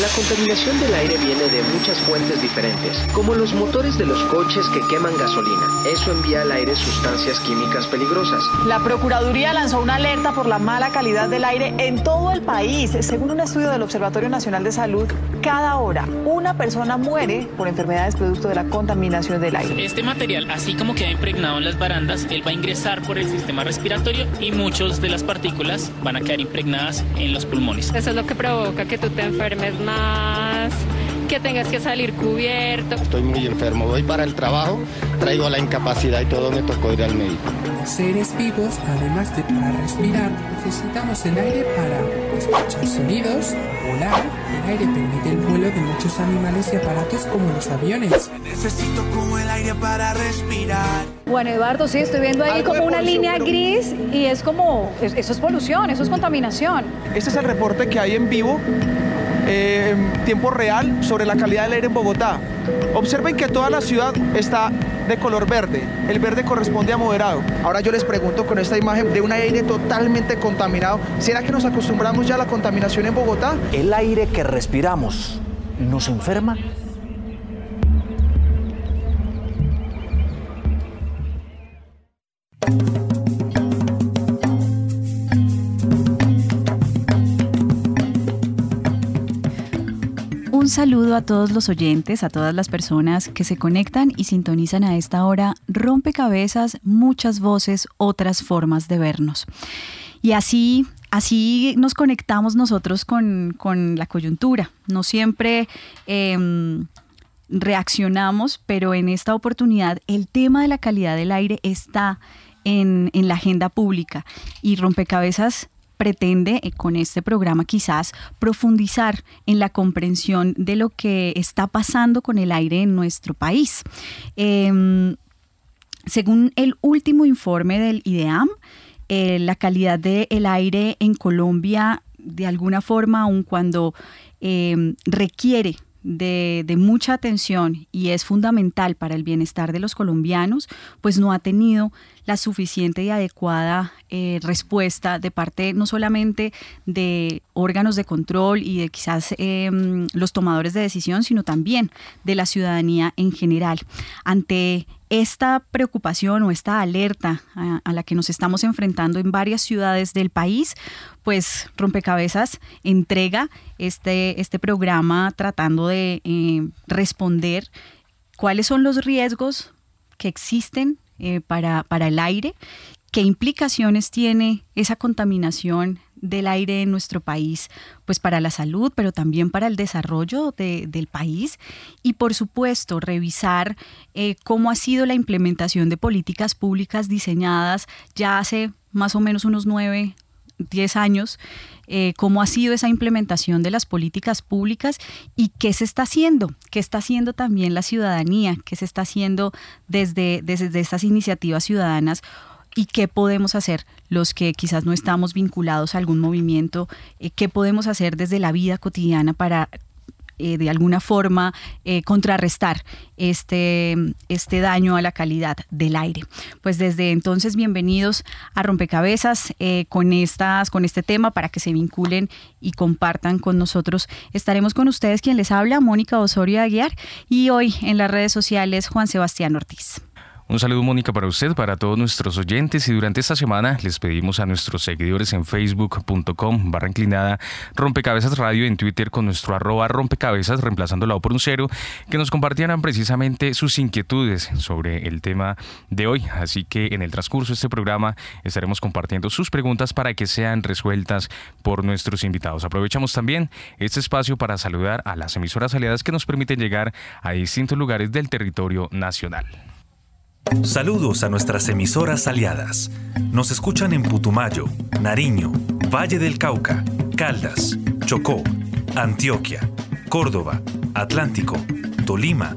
La contaminación del aire viene de muchas fuentes diferentes, como los motores de los coches que queman gasolina. Eso envía al aire sustancias químicas peligrosas. La Procuraduría lanzó una alerta por la mala calidad del aire en todo el país. Según un estudio del Observatorio Nacional de Salud, cada hora una persona muere por enfermedades producto de la contaminación del aire. Este material, así como queda impregnado en las barandas, él va a ingresar por el sistema respiratorio y muchas de las partículas van a quedar impregnadas en los pulmones. Eso es lo que provoca que tú te enfermes más que tengas que salir cubierto. Estoy muy enfermo, voy para el trabajo, traigo la incapacidad y todo me tocó ir al médico. Los seres vivos, además de para respirar, necesitamos el aire para escuchar sonidos, volar. El aire permite el vuelo de muchos animales y aparatos como los aviones. Necesito como el aire para respirar. Bueno, Eduardo, sí, estoy viendo ahí como una línea gris y es como, eso es polución, eso es contaminación. Este es el reporte que hay en vivo eh, en tiempo real sobre la calidad del aire en Bogotá. Observen que toda la ciudad está de color verde. El verde corresponde a moderado. Ahora yo les pregunto con esta imagen de un aire totalmente contaminado, ¿será que nos acostumbramos ya a la contaminación en Bogotá? El aire que respiramos nos enferma saludo a todos los oyentes, a todas las personas que se conectan y sintonizan a esta hora. Rompecabezas, muchas voces, otras formas de vernos. Y así, así nos conectamos nosotros con, la coyuntura. No siempre em, reaccionamos, pero en esta oportunidad el tema de la calidad del aire está en, en la agenda pública y rompecabezas pretende eh, con este programa quizás profundizar en la comprensión de lo que está pasando con el aire en nuestro país. Em, según el último informe del IDEAM, eh, la calidad del aire en Colombia, de alguna forma, aun cuando em, requiere de, mucha atención y es fundamental para el bienestar de los colombianos, pues no ha tenido la suficiente y adecuada eh, respuesta de parte no solamente de órganos de control y de quizás em, los tomadores de decisión, sino también de la ciudadanía en general. Ante esta preocupación o esta alerta a, la que nos estamos enfrentando en varias ciudades del país, pues Rompecabezas entrega este, este programa tratando de eh, responder cuáles son los riesgos que existen eh, para, para el aire, qué implicaciones tiene esa contaminación del aire en nuestro país, pues para la salud, pero también para el desarrollo del país. Y por supuesto revisar eh, cómo ha sido la implementación de políticas públicas diseñadas ya hace más o menos unos nueve 10 años, eh, cómo ha sido esa implementación de las políticas públicas y qué se está haciendo, qué está haciendo también la ciudadanía, qué se está haciendo desde, desde estas iniciativas ciudadanas y qué podemos hacer los que quizás no estamos vinculados a algún movimiento, eh, qué podemos hacer desde la vida cotidiana para eh, de alguna forma eh, contrarrestar este, este daño a la calidad del aire. Pues desde entonces, bienvenidos a Rompecabezas con, con este tema para que se vinculen y compartan con nosotros. Estaremos con ustedes quien les habla, Mónica Osorio Aguiar, y hoy en las redes sociales Juan Sebastián Ortiz. Un saludo Mónica para usted, para todos nuestros oyentes y durante esta semana les pedimos a nuestros seguidores en facebook.com barra inclinada rompecabezas radio en Twitter con nuestro arroba rompecabezas reemplazándolo por un cero que nos compartieran precisamente sus inquietudes sobre el tema de hoy. Así que en el transcurso de este programa estaremos compartiendo sus preguntas para que sean resueltas por nuestros invitados. Aprovechamos también este espacio para saludar a las emisoras aliadas que nos permiten llegar a distintos lugares del territorio nacional. Saludos a nuestras emisoras aliadas. Nos escuchan en Putumayo, Nariño, Valle del Cauca, Caldas, Chocó, Antioquia, Córdoba, Atlántico, Tolima,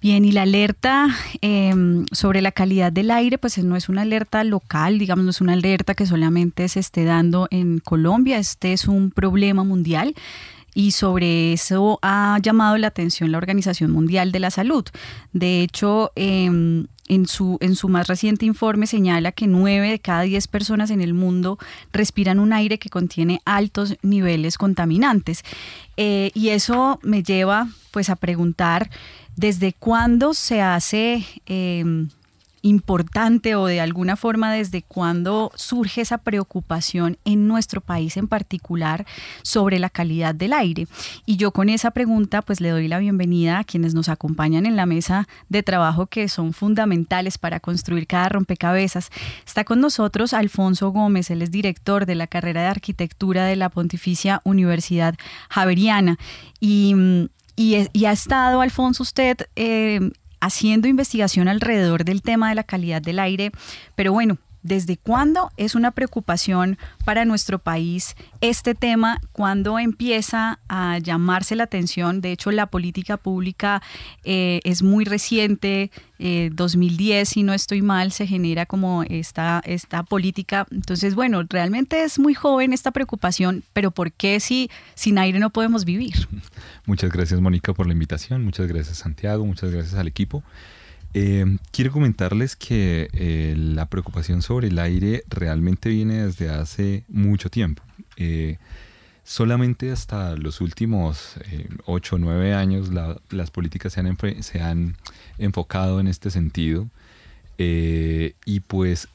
Bien, y la alerta em, sobre la calidad del aire, pues no es una alerta local, digamos, no es una alerta que solamente se esté dando en Colombia, este es un problema mundial y sobre eso ha llamado la atención la Organización Mundial de la Salud. De hecho, em, en, su, en su más reciente informe señala que nueve de cada diez personas en el mundo respiran un aire que contiene altos niveles contaminantes. Eh, y eso me lleva pues a preguntar ¿Desde cuándo se hace em, importante o de alguna forma desde cuándo surge esa preocupación en nuestro país en particular sobre la calidad del aire? Y yo con esa pregunta pues le doy la bienvenida a quienes nos acompañan en la mesa de trabajo que son fundamentales para construir cada rompecabezas. Está con nosotros Alfonso Gómez, él es director de la carrera de arquitectura de la Pontificia Universidad Javeriana y mm, y, ha estado, Alfonso, usted eh, haciendo investigación alrededor del tema de la calidad del aire, pero bueno, ¿Desde cuándo es una preocupación para nuestro país este tema? ¿Cuándo empieza a llamarse la atención? De hecho, la política pública eh, es muy reciente, 2010, eh, si no estoy mal, se genera como esta, esta política. Entonces, bueno, realmente es muy joven esta preocupación, pero ¿por qué si sin aire no podemos vivir? Muchas gracias, Mónica, por la invitación. Muchas gracias, Santiago. Muchas gracias al equipo. Eh, quiero comentarles que eh, la preocupación sobre el aire realmente viene desde hace mucho tiempo. Eh, solamente hasta los últimos 8 o 9 años las políticas se han, se han, enfocado en este sentido y pues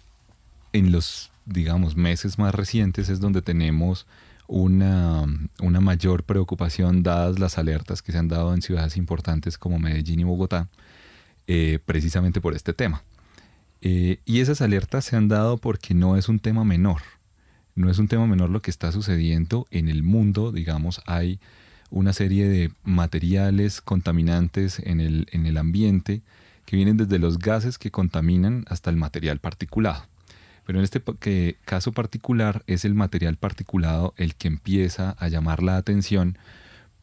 en los digamos meses más recientes es donde tenemos una, una mayor preocupación dadas las alertas que se han dado en ciudades importantes como Medellín y Bogotá eh, precisamente por este tema. Eh, y esas alertas se han dado porque no es un tema menor. No es un tema menor lo que está sucediendo en el mundo. Digamos, hay una serie de materiales contaminantes en el, en el ambiente que vienen desde los gases que contaminan hasta el material particulado. Pero en este caso particular es el material particulado el que empieza a llamar la atención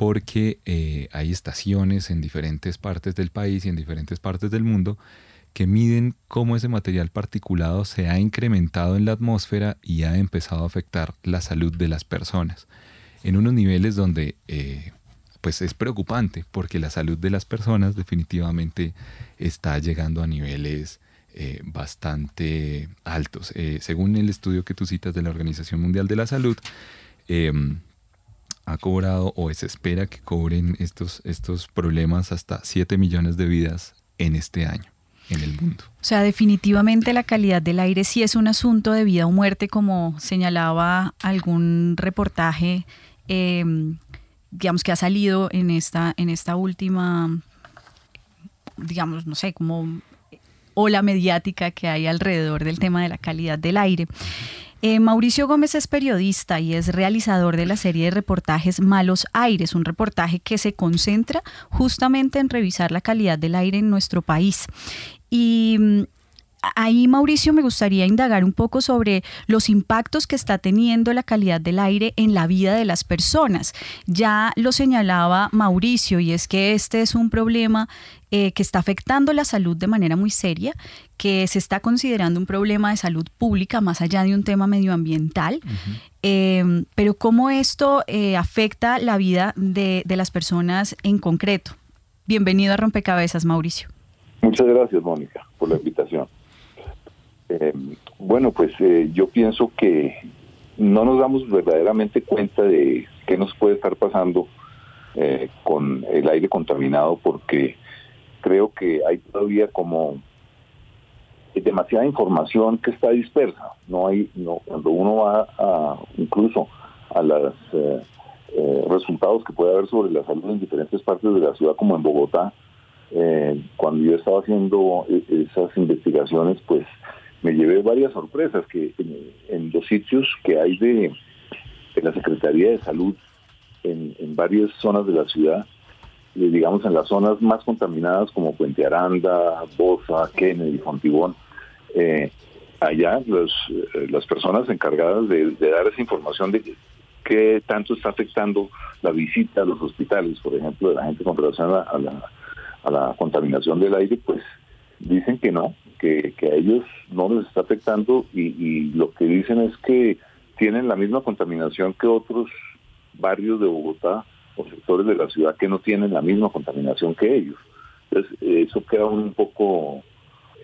porque eh, hay estaciones en diferentes partes del país y en diferentes partes del mundo que miden cómo ese material particulado se ha incrementado en la atmósfera y ha empezado a afectar la salud de las personas en unos niveles donde eh, pues es preocupante porque la salud de las personas definitivamente está llegando a niveles eh, bastante altos. según el estudio que tú citas de la Organización Mundial de la Salud, em, ha cobrado o se espera que cobren estos, estos problemas hasta 7 millones de vidas en este año en el mundo. O sea, definitivamente la calidad del aire sí es un asunto de vida o muerte, como señalaba algún reportaje, em, digamos, que ha salido en esta, en esta última, digamos, no sé, como ola mediática que hay alrededor del tema de la calidad del aire. Eh, Mauricio Gómez es periodista y es realizador de la serie de reportajes Malos Aires, un reportaje que se concentra justamente en revisar la calidad del aire en nuestro país. Y mm, ahí, Mauricio, me gustaría indagar un poco sobre los impactos que está teniendo la calidad del aire en la vida de las personas. Ya lo señalaba Mauricio, y es que este es un problema eh, que está afectando la salud de manera muy seria, que se está considerando un problema de salud pública más allá de un tema medioambiental. Em, pero cómo esto eh, afecta la vida de, de las personas en concreto. Bienvenido a Rompecabezas, Mauricio. Muchas gracias, Mónica, por la invitación. Eh, bueno, pues eh, yo pienso que no nos damos verdaderamente cuenta de qué nos puede estar pasando eh, con el aire contaminado porque creo que hay todavía como demasiada información que está dispersa. No hay, no, cuando uno va a, incluso a los resultados que puede haber sobre la salud en diferentes partes de la ciudad, como en Bogotá, cuando yo estaba haciendo esas investigaciones, pues me llevé varias sorpresas que en, los sitios que hay de, la Secretaría de Salud en, varias zonas de la ciudad, eh, digamos en las zonas más contaminadas como Puente Aranda, Bosa, Kennedy, Fontibón, eh, allá los, eh, las personas encargadas de, dar esa información de qué tanto está afectando la visita a los hospitales, por ejemplo, de la gente con relación a la, a la contaminación del aire, pues dicen que no, que, a ellos no les está afectando y, lo que dicen es que tienen la misma contaminación que otros barrios de Bogotá o sectores de la ciudad que no tienen la misma contaminación que ellos. Entonces, eso queda un poco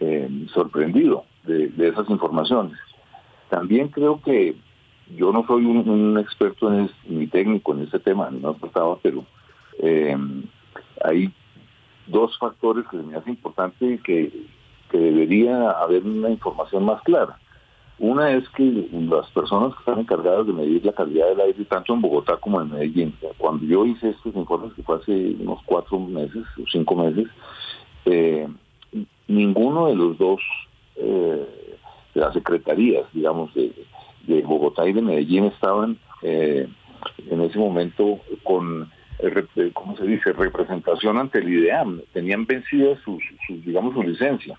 eh, sorprendido de, esas informaciones. También creo que yo no soy un, experto en ni técnico en este tema, no trataba, pero eh, hay dos factores que me hace importante que, que debería haber una información más clara. Una es que las personas que están encargadas de medir la calidad del aire, tanto en Bogotá como en Medellín, cuando yo hice estos informes, que fue hace unos cuatro meses o cinco meses, eh, ninguno de los dos, eh, de las secretarías, digamos, de, de, Bogotá y de Medellín estaban eh, en ese momento con ¿cómo se dice?, representación ante el IDEAM. Tenían vencida su, digamos, su licencia.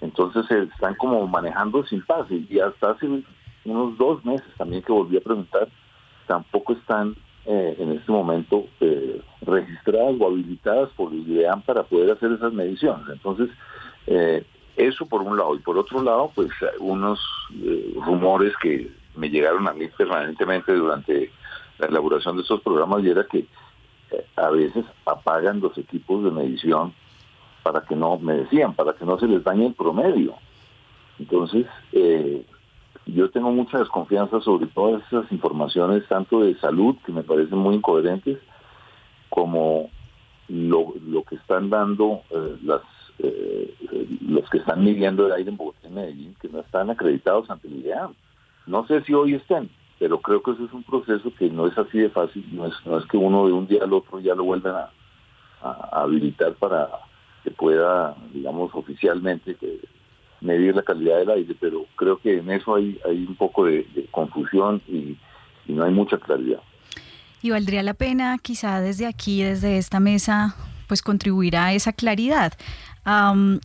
Entonces se están como manejando sin pase. Y hasta hace unos dos meses también que volví a preguntar, tampoco están eh, en este momento eh, registradas o habilitadas por el IDEAM para poder hacer esas mediciones. Entonces, eh, eso por un lado. Y por otro lado, pues unos rumores que me llegaron a mí permanentemente durante la elaboración de estos programas y era que a veces apagan los equipos de medición para que no, me decían, para que no se les dañe el promedio. Entonces, eh, yo tengo mucha desconfianza sobre todas esas informaciones, tanto de salud, que me parecen muy incoherentes, como lo, que están dando eh, las eh, los que están midiendo el aire en Bogotá y Medellín, que no están acreditados ante el IDEAM. No sé si hoy estén, pero creo que eso es un proceso que no es así de fácil, no es, no es que uno de un día al otro ya lo vuelvan a, habilitar para pueda, digamos, oficialmente medir la calidad del aire, pero creo que en eso hay, un poco de, confusión y, y no hay mucha claridad. Y valdría la pena quizá desde aquí, desde esta mesa, pues contribuir a esa claridad.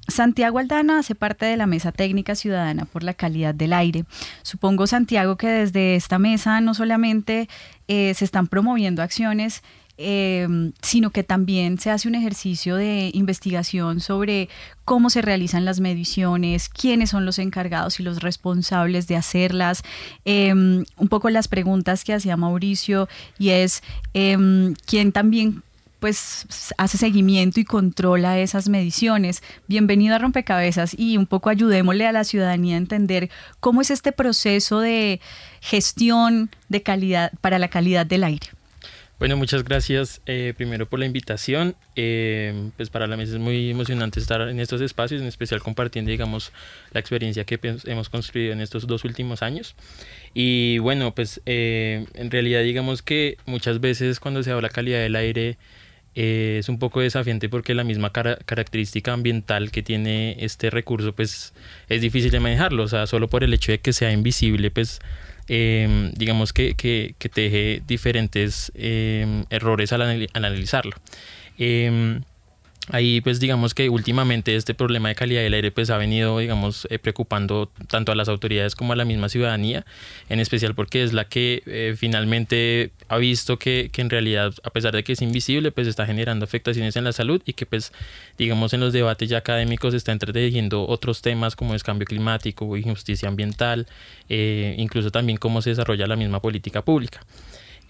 Santiago Aldana hace parte de la Mesa Técnica Ciudadana por la Calidad del Aire. Supongo, Santiago, que desde esta mesa no solamente eh, se están promoviendo acciones, em, sino que también se hace un ejercicio de investigación sobre cómo se realizan las mediciones, quiénes son los encargados y los responsables de hacerlas. Em, un poco las preguntas que hacía Mauricio y es em, quién también pues hace seguimiento y controla esas mediciones. Bienvenido a Rompecabezas y un poco ayudémosle a la ciudadanía a entender cómo es este proceso de gestión de calidad para la calidad del aire. Bueno, muchas gracias eh, primero por la invitación. Eh, pues para la mesa es muy emocionante estar en estos espacios, en especial compartiendo, digamos, la experiencia que pues, hemos construido en estos dos últimos años. Y bueno, pues eh, en realidad digamos que muchas veces cuando se habla calidad del aire, eh, es un poco desafiante porque la misma característica ambiental que tiene este recurso pues es difícil de manejarlo, o sea, solo por el hecho de que sea invisible pues em, digamos que, que, diferentes em, errores al, analizarlo. Em, Ahí pues digamos que últimamente este problema de calidad del aire pues ha venido digamos eh, preocupando tanto a las autoridades como a la misma ciudadanía, en especial porque es la que eh, finalmente ha visto que, que, en realidad a pesar de que es invisible pues está generando afectaciones en la salud y que pues digamos en los debates ya académicos está entretejiendo otros temas como es cambio climático, injusticia ambiental, eh, incluso también cómo se desarrolla la misma política pública.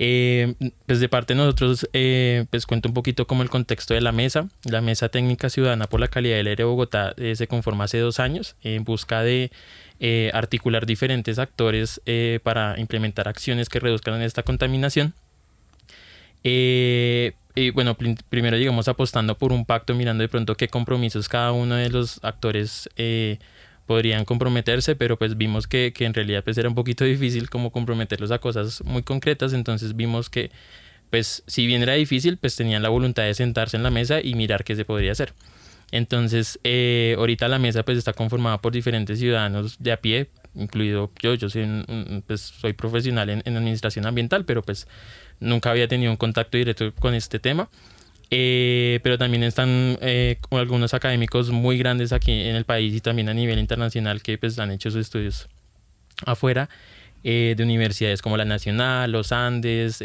Eh, pues de parte de nosotros, eh, pues cuento un poquito como el contexto de la mesa. La Mesa Técnica Ciudadana por la Calidad del Aire de Bogotá eh, se conforma hace dos años en busca de eh, articular diferentes actores para implementar acciones que reduzcan esta contaminación. y bueno, primero digamos apostando por un pacto, mirando de pronto qué compromisos cada uno de los actores podrían comprometerse, pero pues vimos que, que en realidad pues era un poquito difícil como comprometerlos a cosas muy concretas, entonces vimos que pues si bien era difícil, pues tenían la voluntad de sentarse en la mesa y mirar qué se podría hacer. Entonces, eh, ahorita la mesa pues está conformada por diferentes ciudadanos de a pie, incluido yo, yo soy, pues, soy profesional en, administración ambiental, pero pues nunca había tenido un contacto directo con este tema. Eh, pero también están eh, algunos académicos muy grandes aquí en el país y también a nivel internacional que pues han hecho sus estudios afuera eh, de universidades como la Nacional, los Andes,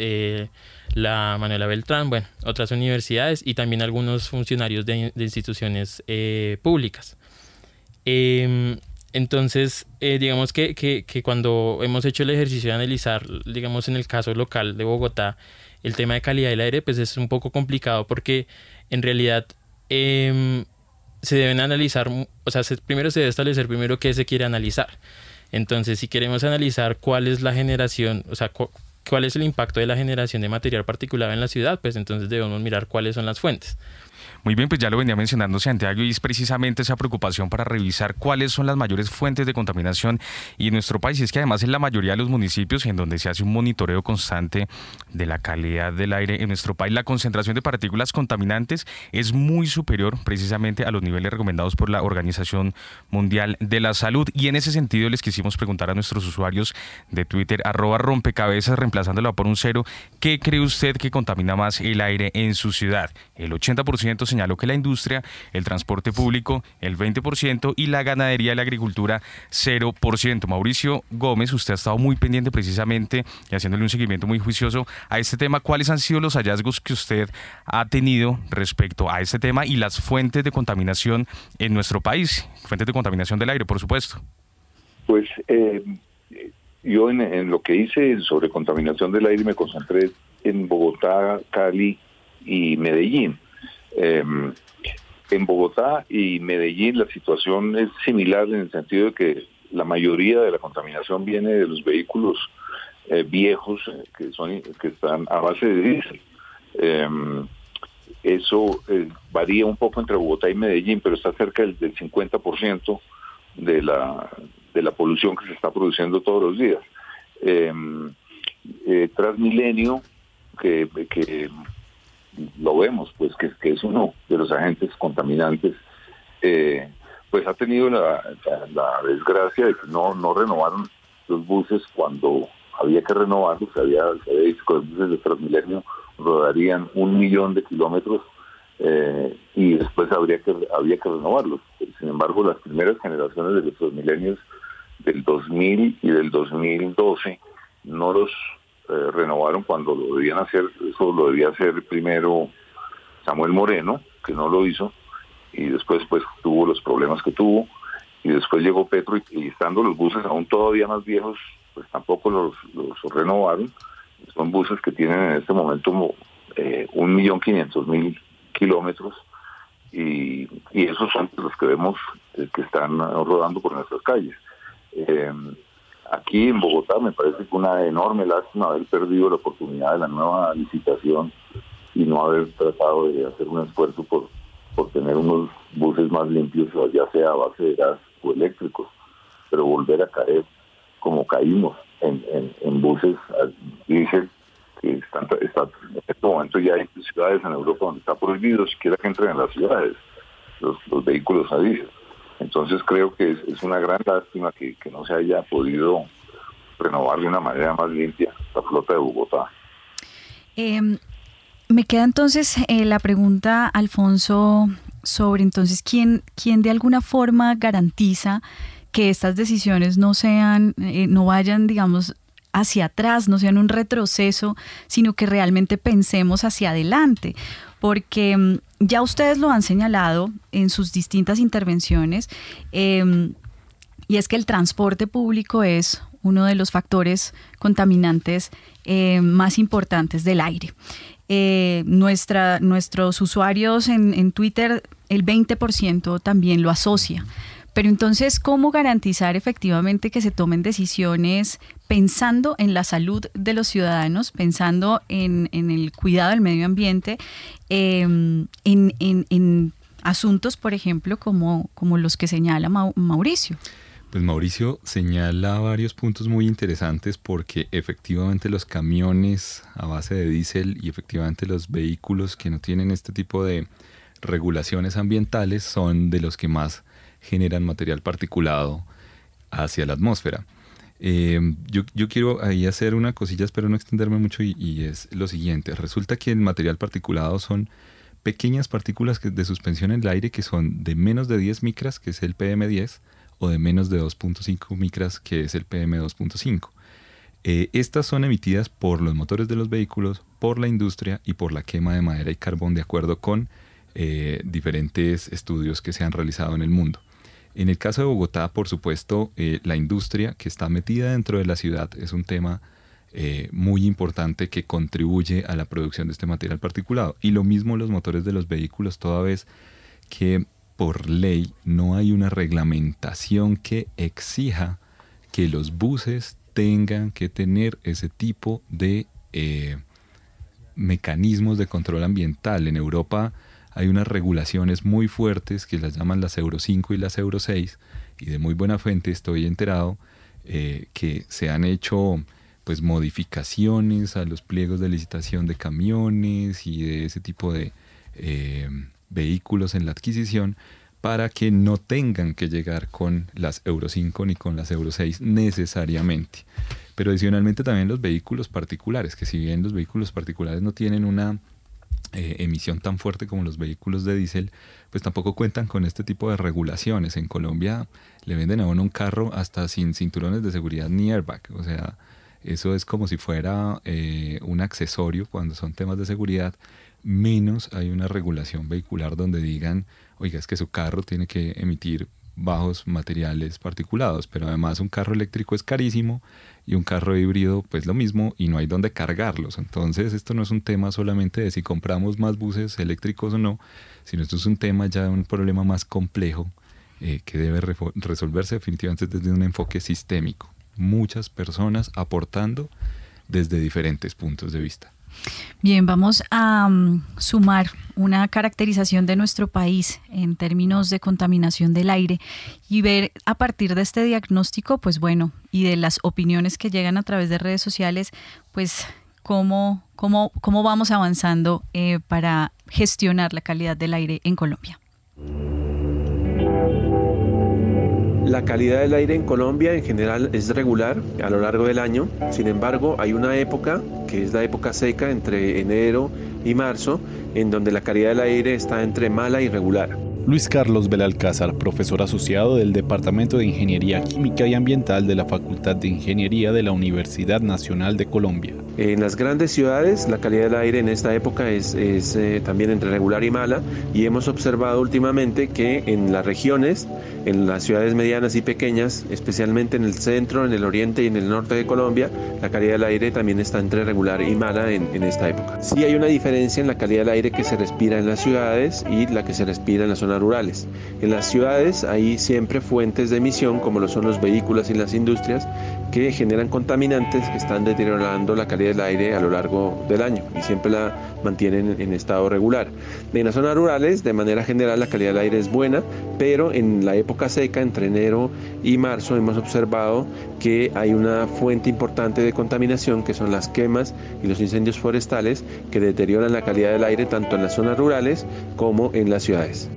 la Manuela Beltrán, bueno, otras universidades y también algunos funcionarios de, instituciones públicas. Em, entonces, digamos que, que, que, cuando hemos hecho el ejercicio de analizar, digamos en el caso local de Bogotá, el tema de calidad del aire pues es un poco complicado porque en realidad em, se deben analizar, o sea, primero se debe establecer primero qué se quiere analizar. Entonces, si queremos analizar cuál es la generación, o sea, cuál es el impacto de la generación de material particulado en la ciudad, pues entonces debemos mirar cuáles son las fuentes. Muy bien, pues ya lo venía mencionando Santiago y es precisamente esa preocupación para revisar cuáles son las mayores fuentes de contaminación y en nuestro país es que además en la mayoría de los municipios en donde se hace un monitoreo constante de la calidad del aire en nuestro país, la concentración de partículas contaminantes es muy superior precisamente a los niveles recomendados por la Organización Mundial de la Salud y en ese sentido les quisimos preguntar a nuestros usuarios de Twitter arroba rompecabezas reemplazándolo por un cero, ¿qué cree usted que contamina más el aire en su ciudad? El 80% se señaló que la industria, el transporte público, el 20% y la ganadería y la agricultura 0%. Mauricio Gómez, usted ha estado muy pendiente precisamente y haciéndole un seguimiento muy juicioso a este tema. ¿Cuáles han sido los hallazgos que usted ha tenido respecto a este tema y las fuentes de contaminación en nuestro país? Fuentes de contaminación del aire, por supuesto. Pues eh, yo en, lo que hice sobre contaminación del aire me concentré en Bogotá, Cali y Medellín. Em, en Bogotá y Medellín la situación es similar en el sentido de que la mayoría de la contaminación viene de los vehículos eh, viejos eh, que son que están a base de diésel. Em, eso eh, varía un poco entre Bogotá y Medellín, pero está cerca del, 50% de la, de la polución que se está produciendo todos los días. Em, Transmilenio, que, que lo vemos, pues que, es uno de los agentes contaminantes, eh, pues ha tenido la, desgracia de que no, no renovaron los buses cuando había que renovarlos, se había, dicho que los buses de Transmilenio rodarían un millón de kilómetros eh, y después habría que, había que renovarlos. Sin embargo, las primeras generaciones de los Transmilenios del 2000 y del 2012 no los eh, renovaron cuando lo debían hacer, eso lo debía hacer primero Samuel Moreno, que no lo hizo, y después pues tuvo los problemas que tuvo, y después llegó Petro y, estando los buses aún todavía más viejos, pues tampoco los, renovaron. Son buses que tienen en este momento eh, un millón quinientos mil kilómetros y, esos son los que vemos eh, que están rodando por nuestras calles. Aquí en Bogotá me parece que una enorme lástima haber perdido la oportunidad de la nueva licitación y no haber tratado de hacer un esfuerzo por, por tener unos buses más limpios, ya sea a base de gas o eléctricos, pero volver a caer como caímos en, en, buses diésel que están, en este momento ya hay ciudades en Europa donde está prohibido siquiera que entren en las ciudades los, los vehículos a diésel. Entonces creo que es, una gran lástima que, no se haya podido renovar de una manera más limpia la flota de Bogotá. Em, me queda entonces eh, la pregunta, Alfonso, sobre entonces quién, quién de alguna forma garantiza que estas decisiones no sean, eh, no vayan, digamos, hacia atrás, no sean un retroceso, sino que realmente pensemos hacia adelante porque mm, ya ustedes lo han señalado en sus distintas intervenciones, em, y es que el transporte público es uno de los factores contaminantes eh, más importantes del aire. Eh, nuestra, nuestros usuarios en, en Twitter, el 20% también lo asocia. Pero entonces, ¿cómo garantizar efectivamente que se tomen decisiones pensando en la salud de los ciudadanos, pensando en, el cuidado del medio ambiente, em, en, asuntos, por ejemplo, como, como los que señala Mauricio? Pues Mauricio señala varios puntos muy interesantes porque efectivamente los camiones a base de diésel y efectivamente los vehículos que no tienen este tipo de regulaciones ambientales son de los que más generan material particulado hacia la atmósfera. Eh, yo, quiero ahí hacer una cosilla, espero no extenderme mucho, y, es lo siguiente. Resulta que el material particulado son pequeñas partículas de suspensión en el aire que son de menos de 10 micras, que es el PM10, o de menos de 2.5 micras, que es el PM2.5. Eh, estas son emitidas por los motores de los vehículos, por la industria y por la quema de madera y carbón, de acuerdo con eh, diferentes estudios que se han realizado en el mundo. En el caso de Bogotá, por supuesto, eh, la industria que está metida dentro de la ciudad es un tema eh, muy importante que contribuye a la producción de este material particulado. Y lo mismo los motores de los vehículos, toda vez que por ley no hay una reglamentación que exija que los buses tengan que tener ese tipo de eh, mecanismos de control ambiental. En Europa hay unas regulaciones muy fuertes que las llaman las Euro 5 y las Euro 6 y de muy buena fuente estoy enterado eh, que se han hecho pues modificaciones a los pliegos de licitación de camiones y de ese tipo de eh, vehículos en la adquisición para que no tengan que llegar con las Euro 5 ni con las Euro 6 necesariamente. Pero adicionalmente también los vehículos particulares, que si bien los vehículos particulares no tienen una eh, emisión tan fuerte como los vehículos de diésel, pues tampoco cuentan con este tipo de regulaciones. En Colombia le venden a uno un carro hasta sin cinturones de seguridad ni airbag. O sea, eso es como si fuera eh, un accesorio cuando son temas de seguridad. Menos hay una regulación vehicular donde digan, oiga, es que su carro tiene que emitir bajos materiales particulados, pero además un carro eléctrico es carísimo y un carro híbrido pues lo mismo y no hay dónde cargarlos. Entonces esto no es un tema solamente de si compramos más buses eléctricos o no, sino esto es un tema ya de un problema más complejo eh, que debe resolverse definitivamente desde un enfoque sistémico. Muchas personas aportando desde diferentes puntos de vista. Bien, vamos a mm, sumar una caracterización de nuestro país en términos de contaminación del aire y ver a partir de este diagnóstico, pues bueno, y de las opiniones que llegan a través de redes sociales, pues cómo, cómo, cómo vamos avanzando eh, para gestionar la calidad del aire en Colombia. La calidad del aire en Colombia en general es regular a lo largo del año, sin embargo hay una época, que es la época seca entre enero y marzo, en donde la calidad del aire está entre mala y regular. Luis Carlos Belalcázar, profesor asociado del Departamento de Ingeniería Química y Ambiental de la Facultad de Ingeniería de la Universidad Nacional de Colombia. En las grandes ciudades la calidad del aire en esta época es, eh, también entre regular y mala y hemos observado últimamente que en las regiones, en las ciudades medianas y pequeñas, especialmente en el centro, en el oriente y en el norte de Colombia, la calidad del aire también está entre regular y mala en, en esta época. Sí hay una diferencia en la calidad del aire que se respira en las ciudades y la que se respira en las rurales. En las ciudades hay siempre fuentes de emisión como lo son los vehículos y las industrias que generan contaminantes que están deteriorando la calidad del aire a lo largo del año y siempre la mantienen en estado regular. En las zonas rurales, de manera general, la calidad del aire es buena, pero en la época seca, entre enero y marzo, hemos observado que hay una fuente importante de contaminación que son las quemas y los incendios forestales que deterioran la calidad del aire tanto en las zonas rurales como en las ciudades.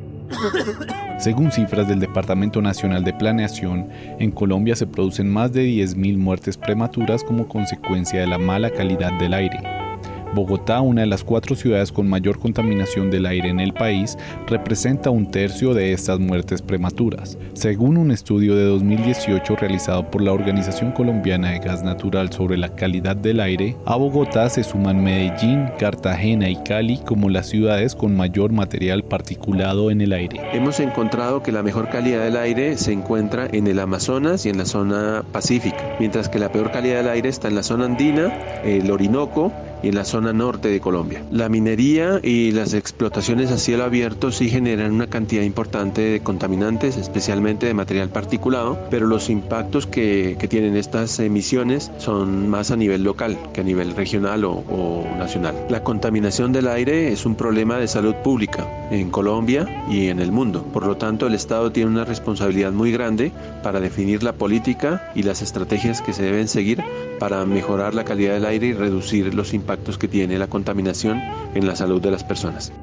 Según cifras del Departamento Nacional de Planeación, en Colombia se producen más de 10.000 muertes prematuras como consecuencia de la mala calidad del aire. Bogotá, una de las cuatro ciudades con mayor contaminación del aire en el país, representa un tercio de estas muertes prematuras. Según un estudio de 2018 realizado por la Organización Colombiana de Gas Natural sobre la calidad del aire, a Bogotá se suman Medellín, Cartagena y Cali como las ciudades con mayor material particulado en el aire. Hemos encontrado que la mejor calidad del aire se encuentra en el Amazonas y en la zona pacífica, mientras que la peor calidad del aire está en la zona andina, el Orinoco, y en la zona norte de Colombia. La minería y las explotaciones a cielo abierto sí generan una cantidad importante de contaminantes, especialmente de material particulado, pero los impactos que, que tienen estas emisiones son más a nivel local que a nivel regional o, o nacional. La contaminación del aire es un problema de salud pública en Colombia y en el mundo. Por lo tanto, el Estado tiene una responsabilidad muy grande para definir la política y las estrategias que se deben seguir para mejorar la calidad del aire y reducir los impactos impactos que tiene la contaminación en la salud de las personas.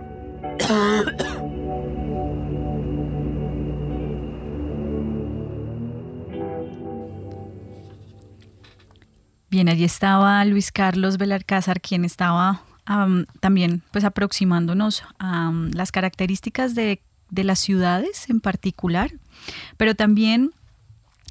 Bien, allí estaba Luis Carlos Belarcázar, quien estaba también pues aproximándonos a las características de las ciudades en particular, pero también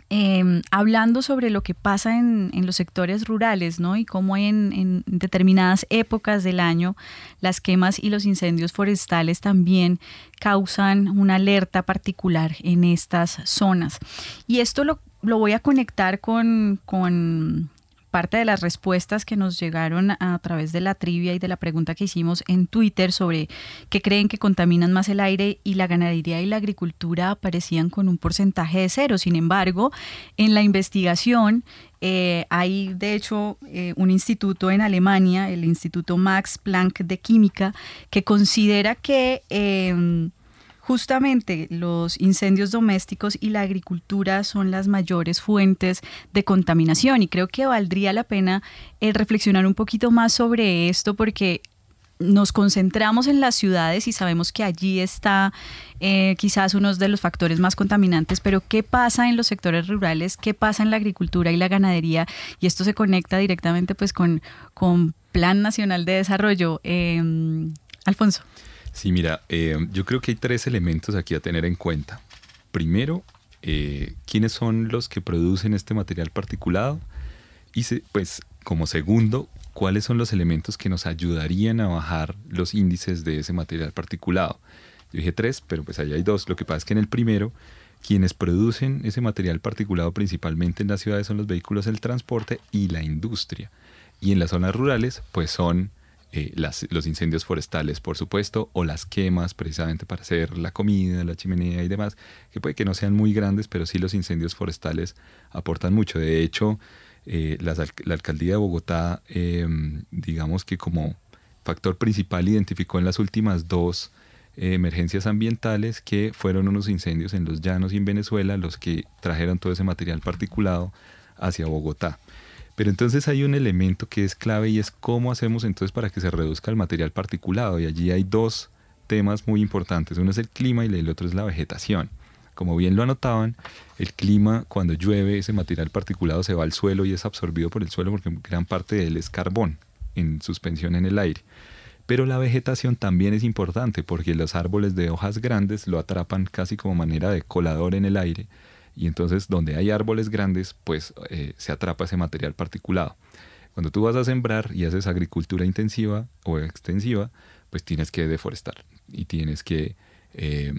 em, hablando sobre lo que pasa en, los sectores rurales, ¿no? Y cómo en, en, determinadas épocas del año las quemas y los incendios forestales también causan una alerta particular en estas zonas. Y esto lo, lo voy a conectar con, con parte de las respuestas que nos llegaron a través de la trivia y de la pregunta que hicimos en Twitter sobre qué creen que contaminan más el aire y la ganadería y la agricultura aparecían con un porcentaje de cero. Sin embargo, en la investigación eh, hay de hecho eh, un instituto en Alemania, el Instituto Max Planck de Química, que considera que em, justamente los incendios domésticos y la agricultura son las mayores fuentes de contaminación y creo que valdría la pena eh, reflexionar un poquito más sobre esto porque nos concentramos en las ciudades y sabemos que allí está eh, quizás uno de los factores más contaminantes, pero ¿qué pasa en los sectores rurales? ¿Qué pasa en la agricultura y la ganadería? Y esto se conecta directamente pues con, Plan Nacional de Desarrollo. Em, Alfonso. Sí, mira, eh, yo creo que hay tres elementos aquí a tener en cuenta. Primero, eh, quiénes son los que producen este material particulado y pues como segundo, cuáles son los elementos que nos ayudarían a bajar los índices de ese material particulado. Yo dije tres, pero pues ahí hay dos. Lo que pasa es que en el primero, quienes producen ese material particulado principalmente en las ciudades son los vehículos del transporte y la industria. Y en las zonas rurales, pues son eh, los incendios forestales, por supuesto, o las quemas precisamente para hacer la comida, la chimenea y demás, que puede que no sean muy grandes, pero sí los incendios forestales aportan mucho. De hecho, eh, la alcaldía de Bogotá, em, digamos que como factor principal identificó en las últimas dos eh, emergencias ambientales que fueron unos incendios en los llanos y en Venezuela los que trajeron todo ese material particulado hacia Bogotá. Pero entonces hay un elemento que es clave y es cómo hacemos entonces para que se reduzca el material particulado. Y allí hay dos temas muy importantes. Uno es el clima y el otro es la vegetación. Como bien lo anotaban, el clima cuando llueve ese material particulado se va al suelo y es absorbido por el suelo porque gran parte de él es carbón en suspensión en el aire. Pero la vegetación también es importante porque los árboles de hojas grandes lo atrapan casi como manera de colador en el aire y entonces donde hay árboles grandes, pues eh, se atrapa ese material particulado. Cuando tú vas a sembrar y haces agricultura intensiva o extensiva, pues tienes que deforestar y tienes que eh,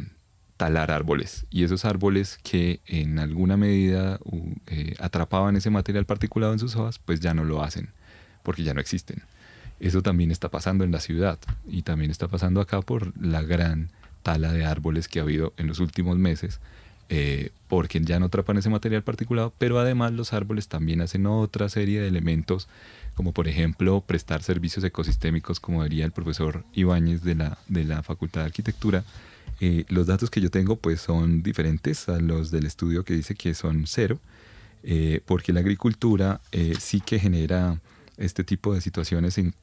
talar árboles. Y esos árboles que en alguna medida eh, atrapaban ese material particulado en sus hojas, pues ya no lo hacen, porque ya no existen. Eso también está pasando en la ciudad y también está pasando acá por la gran tala de árboles que ha habido en los últimos meses eh, porque ya no atrapan ese material particulado, pero además los árboles también hacen otra serie de elementos, como por ejemplo prestar servicios ecosistémicos, como diría el profesor Ibáñez de la, de la Facultad de Arquitectura. Eh, los datos que yo tengo pues son diferentes a los del estudio que dice que son cero, eh, porque la agricultura sí que genera este tipo de situaciones en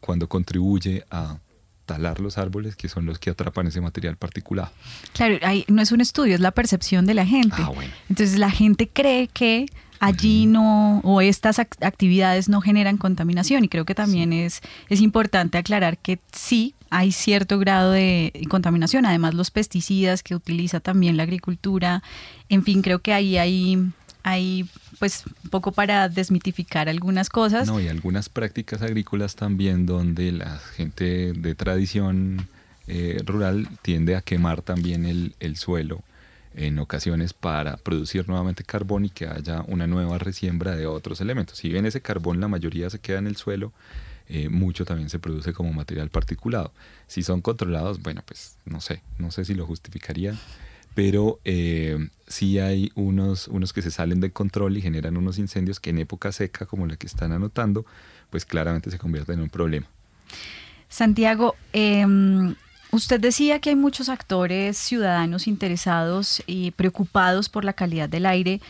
cuando contribuye a talar los árboles que son los que atrapan ese material particulado. Claro, no es un estudio, es la percepción de la gente. Ah, Entonces la gente cree que allí no, o estas actividades no generan contaminación y creo que también es, es importante aclarar que sí hay cierto grado de contaminación, además los pesticidas que utiliza también la agricultura, en fin, creo que ahí hay hay pues un poco para desmitificar algunas cosas. No, y algunas prácticas agrícolas también donde la gente de tradición eh, rural tiende a quemar también el, el, suelo en ocasiones para producir nuevamente carbón y que haya una nueva resiembra de otros elementos. Si bien ese carbón la mayoría se queda en el suelo, eh, mucho también se produce como material particulado. Si son controlados, bueno, pues no sé, no sé si lo justificaría pero eh, sí hay unos, unos que se salen de control y generan unos incendios que en época seca, como la que están anotando, pues claramente se convierten en un problema. Santiago, em, usted decía que hay muchos actores ciudadanos interesados y preocupados por la calidad del aire,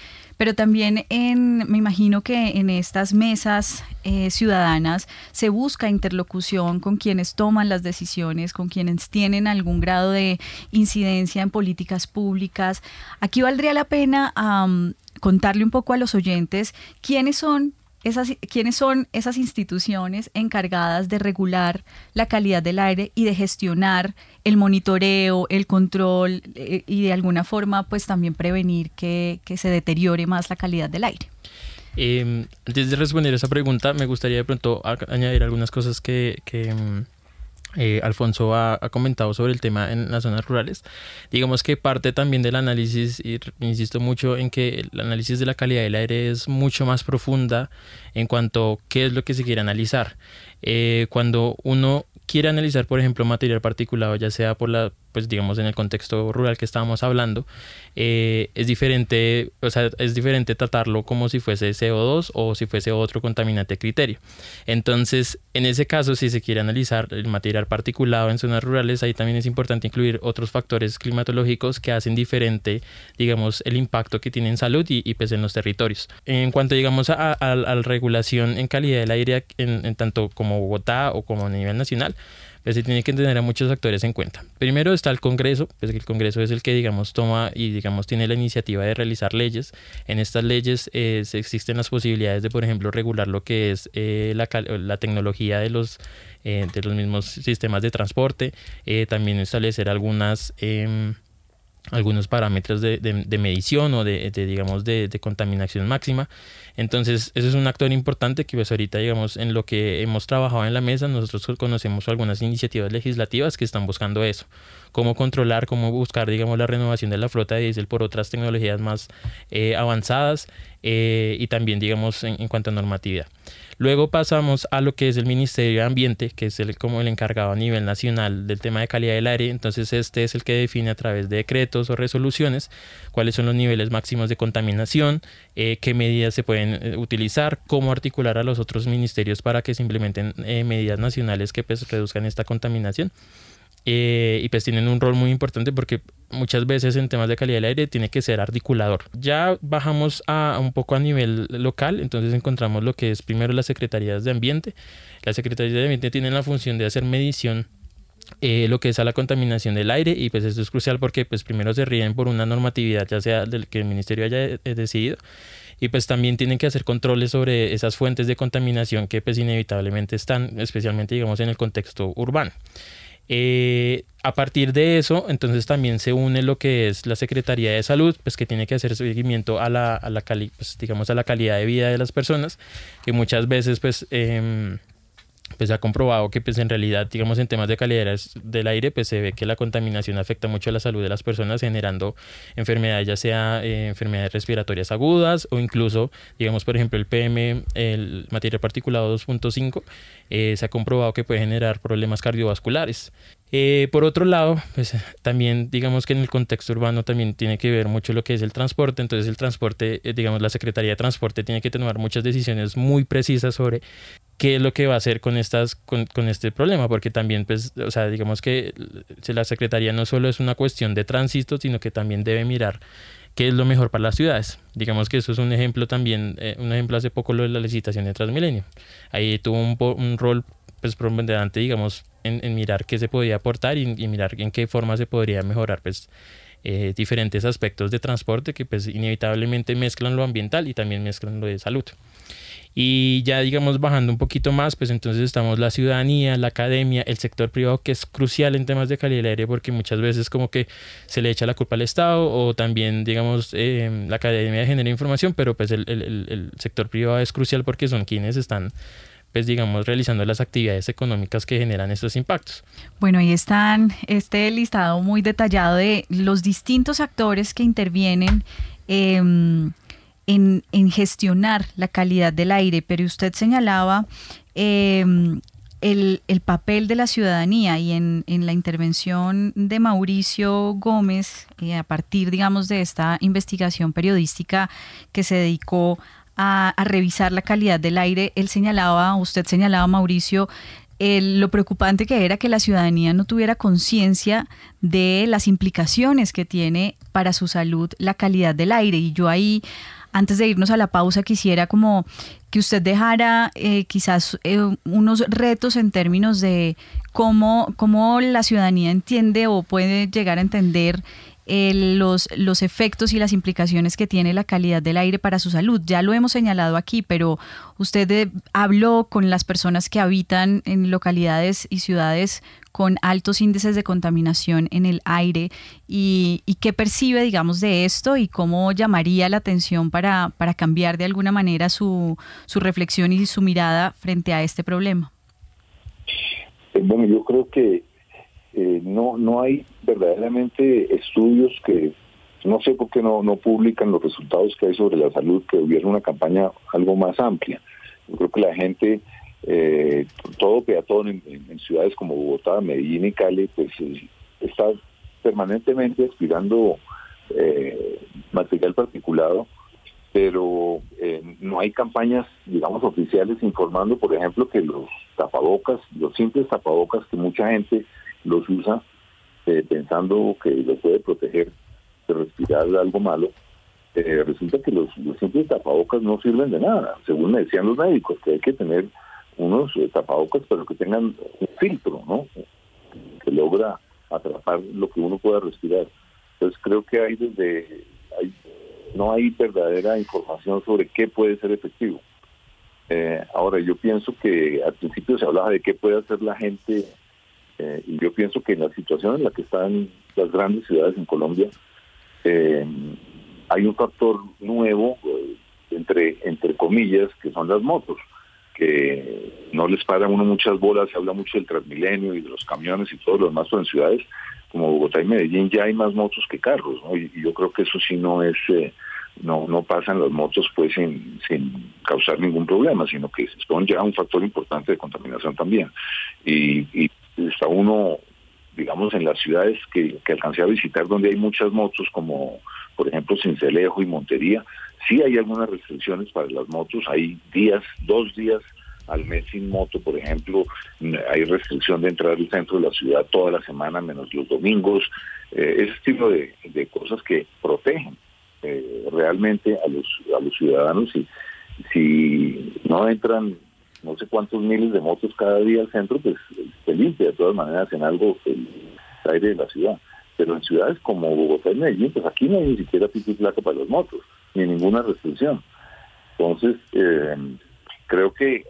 pero también en, me imagino que en estas mesas eh, ciudadanas se busca interlocución con quienes toman las decisiones, con quienes tienen algún grado de incidencia en políticas públicas. Aquí valdría la pena contarle un poco a los oyentes quiénes son quiénes son esas instituciones encargadas de regular la calidad del aire y de gestionar el monitoreo, el control eh, y de alguna forma pues también prevenir que, se deteriore más la calidad del aire. Eh, antes de responder esa pregunta, me gustaría de pronto añadir algunas cosas que, que, mm, eh, Alfonso ha, comentado sobre el tema en las zonas rurales. Digamos que parte también del análisis, y insisto mucho en que el análisis de la calidad del aire es mucho más profunda en cuanto a qué es lo que se quiere analizar. Eh, cuando uno quiere analizar, por ejemplo, material particulado, ya sea por la, pues digamos en el contexto rural que estábamos hablando, eh, es diferente, o sea, es diferente tratarlo como si fuese CO2 o si fuese otro contaminante criterio. Entonces, en ese caso, si se quiere analizar el material particulado en zonas rurales, ahí también es importante incluir otros factores climatológicos que hacen diferente, digamos, el impacto que tiene en salud y, pues en los territorios. En cuanto, digamos, a, la regulación en calidad del aire, en tanto como Bogotá o como a nivel nacional, pues se tiene que tener a muchos actores en cuenta. Primero está el Congreso, pues el Congreso es el que digamos toma y digamos tiene la iniciativa de realizar leyes. En estas leyes eh, existen las posibilidades de, por ejemplo, regular lo que es eh, la, la, tecnología de los eh, de los mismos sistemas de transporte, también establecer algunas em, algunos parámetros de, de, medición o de, digamos de, contaminación máxima entonces eso es un actor importante que pues ahorita digamos en lo que hemos trabajado en la mesa nosotros conocemos algunas iniciativas legislativas que están buscando eso cómo controlar cómo buscar digamos la renovación de la flota de diésel por otras tecnologías más eh, avanzadas eh, y también digamos en, en cuanto a normatividad Luego pasamos a lo que es el Ministerio de Ambiente, que es el, como el encargado a nivel nacional del tema de calidad del aire. Entonces este es el que define a través de decretos o resoluciones cuáles son los niveles máximos de contaminación, eh, qué medidas se pueden eh, utilizar, cómo articular a los otros ministerios para que se implementen eh, medidas nacionales que pues, reduzcan esta contaminación. Eh, y pues tienen un rol muy importante porque muchas veces en temas de calidad del aire tiene que ser articulador. Ya bajamos a un poco a nivel local, entonces encontramos lo que es primero las secretarías de ambiente. Las secretarías de ambiente tienen la función de hacer medición eh, lo que es a la contaminación del aire y pues esto es crucial porque pues primero se ríen por una normatividad ya sea del que el ministerio haya eh, decidido y pues también tienen que hacer controles sobre esas fuentes de contaminación que pues inevitablemente están especialmente digamos en el contexto urbano. Eh, a partir de eso, entonces también se une lo que es la Secretaría de Salud, pues que tiene que hacer seguimiento a la, a la, pues, digamos, a la calidad de vida de las personas, que muchas veces pues eh, pues se ha comprobado que pues en realidad, digamos en temas de calidad del aire, pues se ve que la contaminación afecta mucho a la salud de las personas generando enfermedades, ya sea eh, enfermedades respiratorias agudas o incluso, digamos por ejemplo el PM, el material particulado 2.5, eh, se ha comprobado que puede generar problemas cardiovasculares. Eh, por otro lado, pues también digamos que en el contexto urbano también tiene que ver mucho lo que es el transporte, entonces el transporte, digamos la Secretaría de Transporte tiene que tomar muchas decisiones muy precisas sobre qué es lo que va a hacer con estas con, este problema porque también pues o sea digamos que la secretaría no solo es una cuestión de tránsito sino que también debe mirar qué es lo mejor para las ciudades. Digamos que eso es un ejemplo también eh, un ejemplo hace poco lo de la licitación de Transmilenio. Ahí tuvo un, un rol pues preponderante digamos en, en, mirar qué se podía aportar y, mirar en qué forma se podría mejorar pues eh, diferentes aspectos de transporte que pues inevitablemente mezclan lo ambiental y también mezclan lo de salud y ya digamos bajando un poquito más, pues entonces estamos la ciudadanía, la academia, el sector privado que es crucial en temas de calidad del aire porque muchas veces como que se le echa la culpa al Estado o también digamos eh, la academia genera información, pero pues el, el, el sector privado es crucial porque son quienes están pues digamos realizando las actividades económicas que generan estos impactos. Bueno, ahí están este listado muy detallado de los distintos actores que intervienen eh, en, gestionar la calidad del aire, pero usted señalaba em, el, papel de la ciudadanía y en, la intervención de Mauricio Gómez, eh, a partir, digamos, de esta investigación periodística que se dedicó a, revisar la calidad del aire, él señalaba, usted señalaba, Mauricio, lo preocupante que era que la ciudadanía no tuviera conciencia de las implicaciones que tiene para su salud la calidad del aire. Y yo ahí antes de irnos a la pausa, quisiera como que usted dejara eh, quizás eh, unos retos en términos de cómo, cómo la ciudadanía entiende o puede llegar a entender los, los efectos y las implicaciones que tiene la calidad del aire para su salud. Ya lo hemos señalado aquí, pero usted eh, habló con las personas que habitan en localidades y ciudades con altos índices de contaminación en el aire y, qué percibe, digamos, de esto y cómo llamaría la atención para, para cambiar de alguna manera su, su reflexión y su mirada frente a este problema. Eh, bueno, yo creo que eh, no, no hay verdaderamente estudios que, no sé por qué no, no publican los resultados que hay sobre la salud, que hubiera una campaña algo más amplia. Yo creo que la gente eh, todo peatón en, ciudades como Bogotá, Medellín y Cali, pues eh, está permanentemente aspirando eh, material particulado, pero eh, no hay campañas, digamos, oficiales informando, por ejemplo, que los tapabocas, los simples tapabocas que mucha gente los usa pensando que los puede proteger de respirar algo malo, resulta que los, los simples tapabocas no sirven de nada, según me decían los médicos, que hay que tener unos eh, tapabocas, pero que tengan un filtro, ¿no? Que logra atrapar lo que uno pueda respirar. Entonces creo que hay desde, no hay verdadera información sobre qué puede ser efectivo. Eh, ahora, yo pienso que al principio se hablaba de qué puede hacer la gente, eh, y yo pienso que en la situación en la que están las grandes ciudades en Colombia, hay un factor nuevo, entre, entre comillas, que son las motos que no les paran uno muchas bolas, se habla mucho del Transmilenio y de los camiones y todo lo demás, pero en ciudades como Bogotá y Medellín ya hay más motos que carros, Y, yo creo que eso sí no es, eh, no, no pasan las motos pues sin, sin causar ningún problema, sino que son ya un factor importante de contaminación también. Y, y está uno, digamos, en las ciudades que, que alcancé a visitar donde hay muchas motos, como por ejemplo Cincelejo y Montería, Sí hay algunas restricciones para las motos, hay días, dos días al mes sin moto, por ejemplo, hay restricción de entrar al centro de la ciudad toda la semana, menos los domingos, eh, ese tipo de, cosas que protegen eh, realmente a los, a los ciudadanos. Y si no entran no sé cuántos miles de motos cada día al centro, pues se limpia de todas maneras en algo el aire de la ciudad. Pero en ciudades como Bogotá y Medellín, pues aquí no hay ni siquiera pico y placa para las motos ni ninguna restricción. Entonces, eh, creo que eh,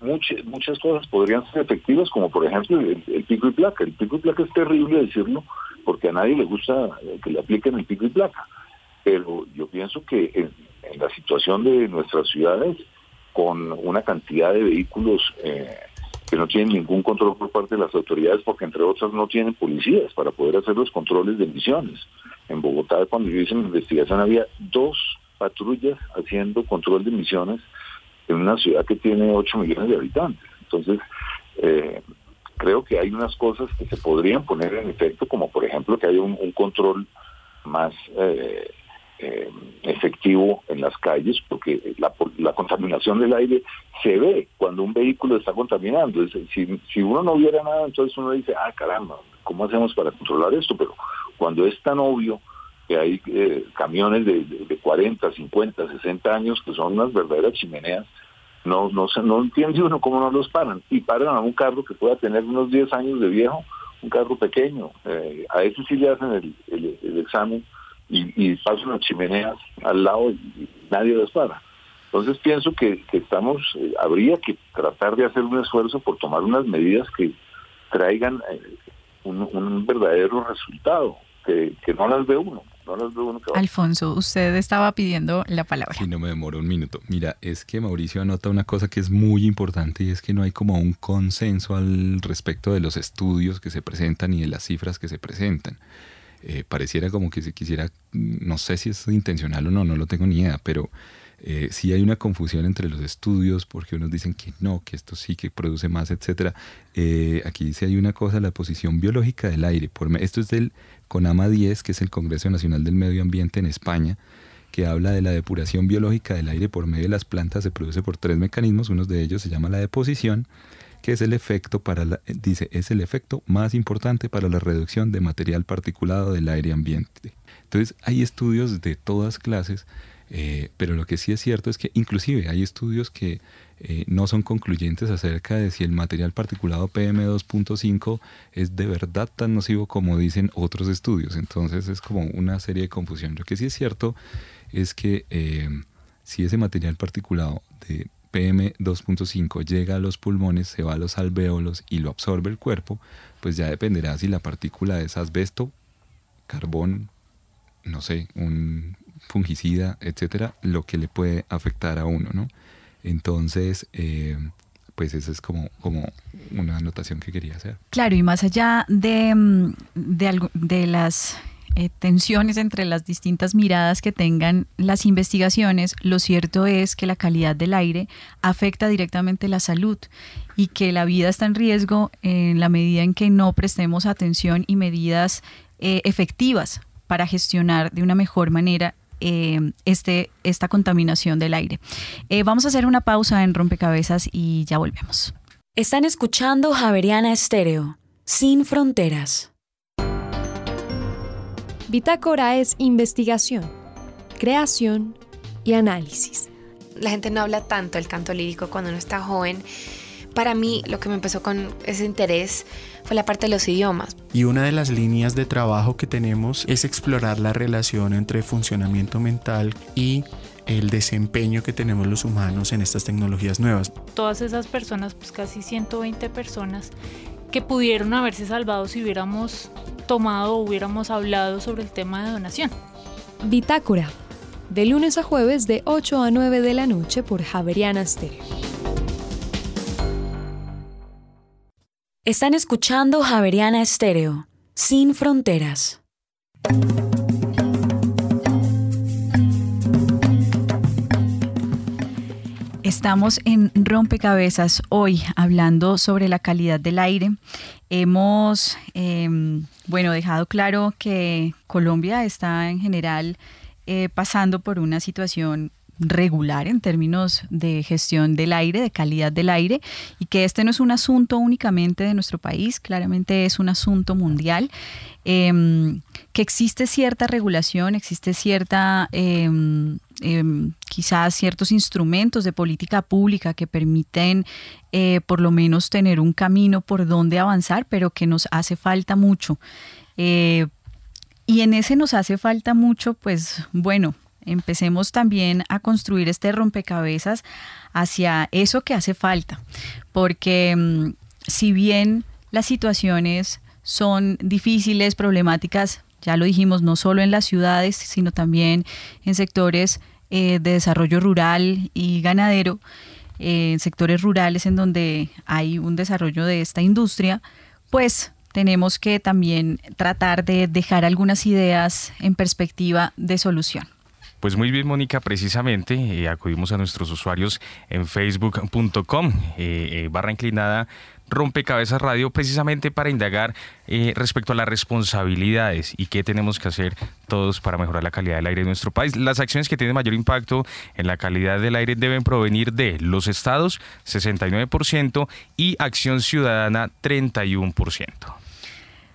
muchas, muchas cosas podrían ser efectivas, como por ejemplo el, pico y placa. El pico y placa es terrible decirlo, porque a nadie le gusta eh, que le apliquen el pico y placa. Pero yo pienso que en, la situación de nuestras ciudades, con una cantidad de vehículos que no tienen ningún control por parte de las autoridades, porque entre otras no tienen policías para poder hacer los controles de emisiones. En Bogotá, cuando yo hice mi investigación, había dos patrullas haciendo control de emisiones en una ciudad que tiene 8 millones de habitantes. Entonces, eh, creo que hay unas cosas que se podrían poner en efecto, como por ejemplo que haya un, control más eh, eh, efectivo en las calles, porque la, contaminación del aire se ve cuando un vehículo está contaminando. si, si uno no viera nada, entonces uno dice, ah, caramba, ¿cómo hacemos para controlar esto? Pero cuando es tan obvio que hay eh, camiones de, de, 40, 50, 60 años que son unas verdaderas chimeneas, no, no, no entiende uno cómo no los paran. Y paran a un carro que pueda tener unos 10 años de viejo, un carro pequeño. Eh, a ese sí le hacen el, examen y, y, pasan las chimeneas al lado y, nadie para. Entonces pienso que, estamos, eh, habría que tratar de hacer un esfuerzo por tomar unas medidas que traigan un, verdadero resultado, que, que no las ve uno. Alfonso, usted estaba pidiendo la palabra. Sí, no me demoro un minuto. Mira, es que Mauricio anota una cosa que es muy importante y es que no hay como un consenso al respecto de los estudios que se presentan y de las cifras que se presentan. Eh, pareciera como que se quisiera, no sé si es intencional o no, no lo tengo ni idea, pero eh, sí hay una confusión entre los estudios, porque unos dicen que no, que esto sí que produce más, etcétera. Eh, aquí sí hay una cosa, la posición biológica del aire. Por, esto es del CONAMA 10, que es el Congreso Nacional del Medio Ambiente en España, que habla de la depuración biológica del aire por medio de las plantas. Se produce por tres mecanismos. Uno de ellos se llama la deposición, que es el efecto para la, dice es el efecto más importante para la reducción de material particulado del aire ambiente. Entonces hay estudios de todas clases eh, pero lo que sí es cierto es que inclusive hay estudios que eh, no son concluyentes acerca de si el material particulado PM2.5 es de verdad tan nocivo como dicen otros estudios. Entonces es como una serie de confusión. Lo que sí es cierto es que eh, si ese material particulado de PM2.5 llega a los pulmones, se va a los alvéolos y lo absorbe el cuerpo, pues ya dependerá si la partícula es asbesto, carbón, no sé, un fungicida, etcétera, lo que le puede afectar a uno, ¿no? Entonces, eh, pues esa es como, como una anotación que quería hacer. Claro, y más allá de, mm, de, de las eh, tensiones entre las distintas miradas que tengan las investigaciones, lo cierto es que la calidad del aire afecta directamente la salud y que la vida está en riesgo en la medida en que no prestemos atención y medidas eh, efectivas para gestionar de una mejor manera eh, este, esta contaminación del aire. vamos a hacer una pausa en Rompecabezas y ya volvemos. Están escuchando Javeriana Estéreo, sin fronteras. Bitácora es investigación, creación y análisis. La gente no habla tanto del canto lírico cuando uno está joven. Para mí, lo que me empezó con ese interés fue la parte de los idiomas. Y una de las líneas de trabajo que tenemos es explorar la relación entre funcionamiento mental y el desempeño que tenemos los humanos en estas tecnologías nuevas. Todas esas personas, pues casi 120 personas, que pudieron haberse salvado si hubiéramos tomado o hubiéramos hablado sobre el tema de donación. Bitácora, de lunes a jueves de 8 a 9 de la noche por Javeriana Stereo. Están escuchando Javeriana Estéreo, sin fronteras. Estamos en Rompecabezas hoy hablando sobre la calidad del aire. Hemos, em, bueno, dejado claro que Colombia está en general eh, pasando por una situación regular en términos de gestión del aire, de calidad del aire, y que este no es un asunto únicamente de nuestro país, claramente es un asunto mundial, em, que existe cierta regulación, existe cierta, em, em, quizás ciertos instrumentos de política pública que permiten eh, por lo menos tener un camino por donde avanzar, pero que nos hace falta mucho. Eh, y en ese nos hace falta mucho, pues bueno, empecemos también a construir este rompecabezas hacia eso que hace falta, porque mm, si bien las situaciones son difíciles, problemáticas, ya lo dijimos, no solo en las ciudades, sino también en sectores eh, de desarrollo rural y ganadero, eh, en sectores rurales en donde hay un desarrollo de esta industria, pues tenemos que también tratar de dejar algunas ideas en perspectiva de solución. Pues muy bien, Mónica, precisamente eh, acudimos a nuestros usuarios en facebook.com eh, barra inclinada Rompecabezas Radio precisamente para indagar respecto a las responsabilidades y qué tenemos que hacer todos para mejorar la calidad del aire de nuestro país. Las acciones que tienen mayor impacto en la calidad del aire deben provenir de los estados, 69%, y Acción Ciudadana, 31%.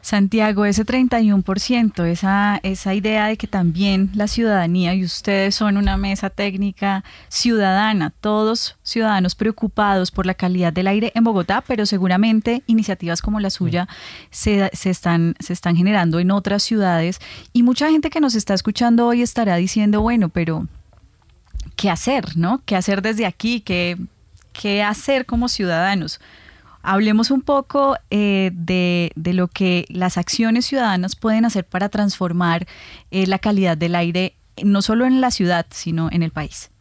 Santiago, ese 31%, esa, esa idea de que también la ciudadanía y ustedes son una mesa técnica ciudadana, todos ciudadanos preocupados por la calidad del aire en Bogotá, pero seguramente iniciativas como la suya se, se, están, se están generando en otras ciudades y mucha gente que nos está escuchando hoy estará diciendo, bueno, pero ¿qué hacer? ¿No? ¿Qué hacer desde aquí? ¿Qué, qué hacer como ciudadanos? Hablemos un poco eh, de, lo que las acciones ciudadanas pueden hacer para transformar eh, la calidad del aire, no solo en la ciudad, sino en el país.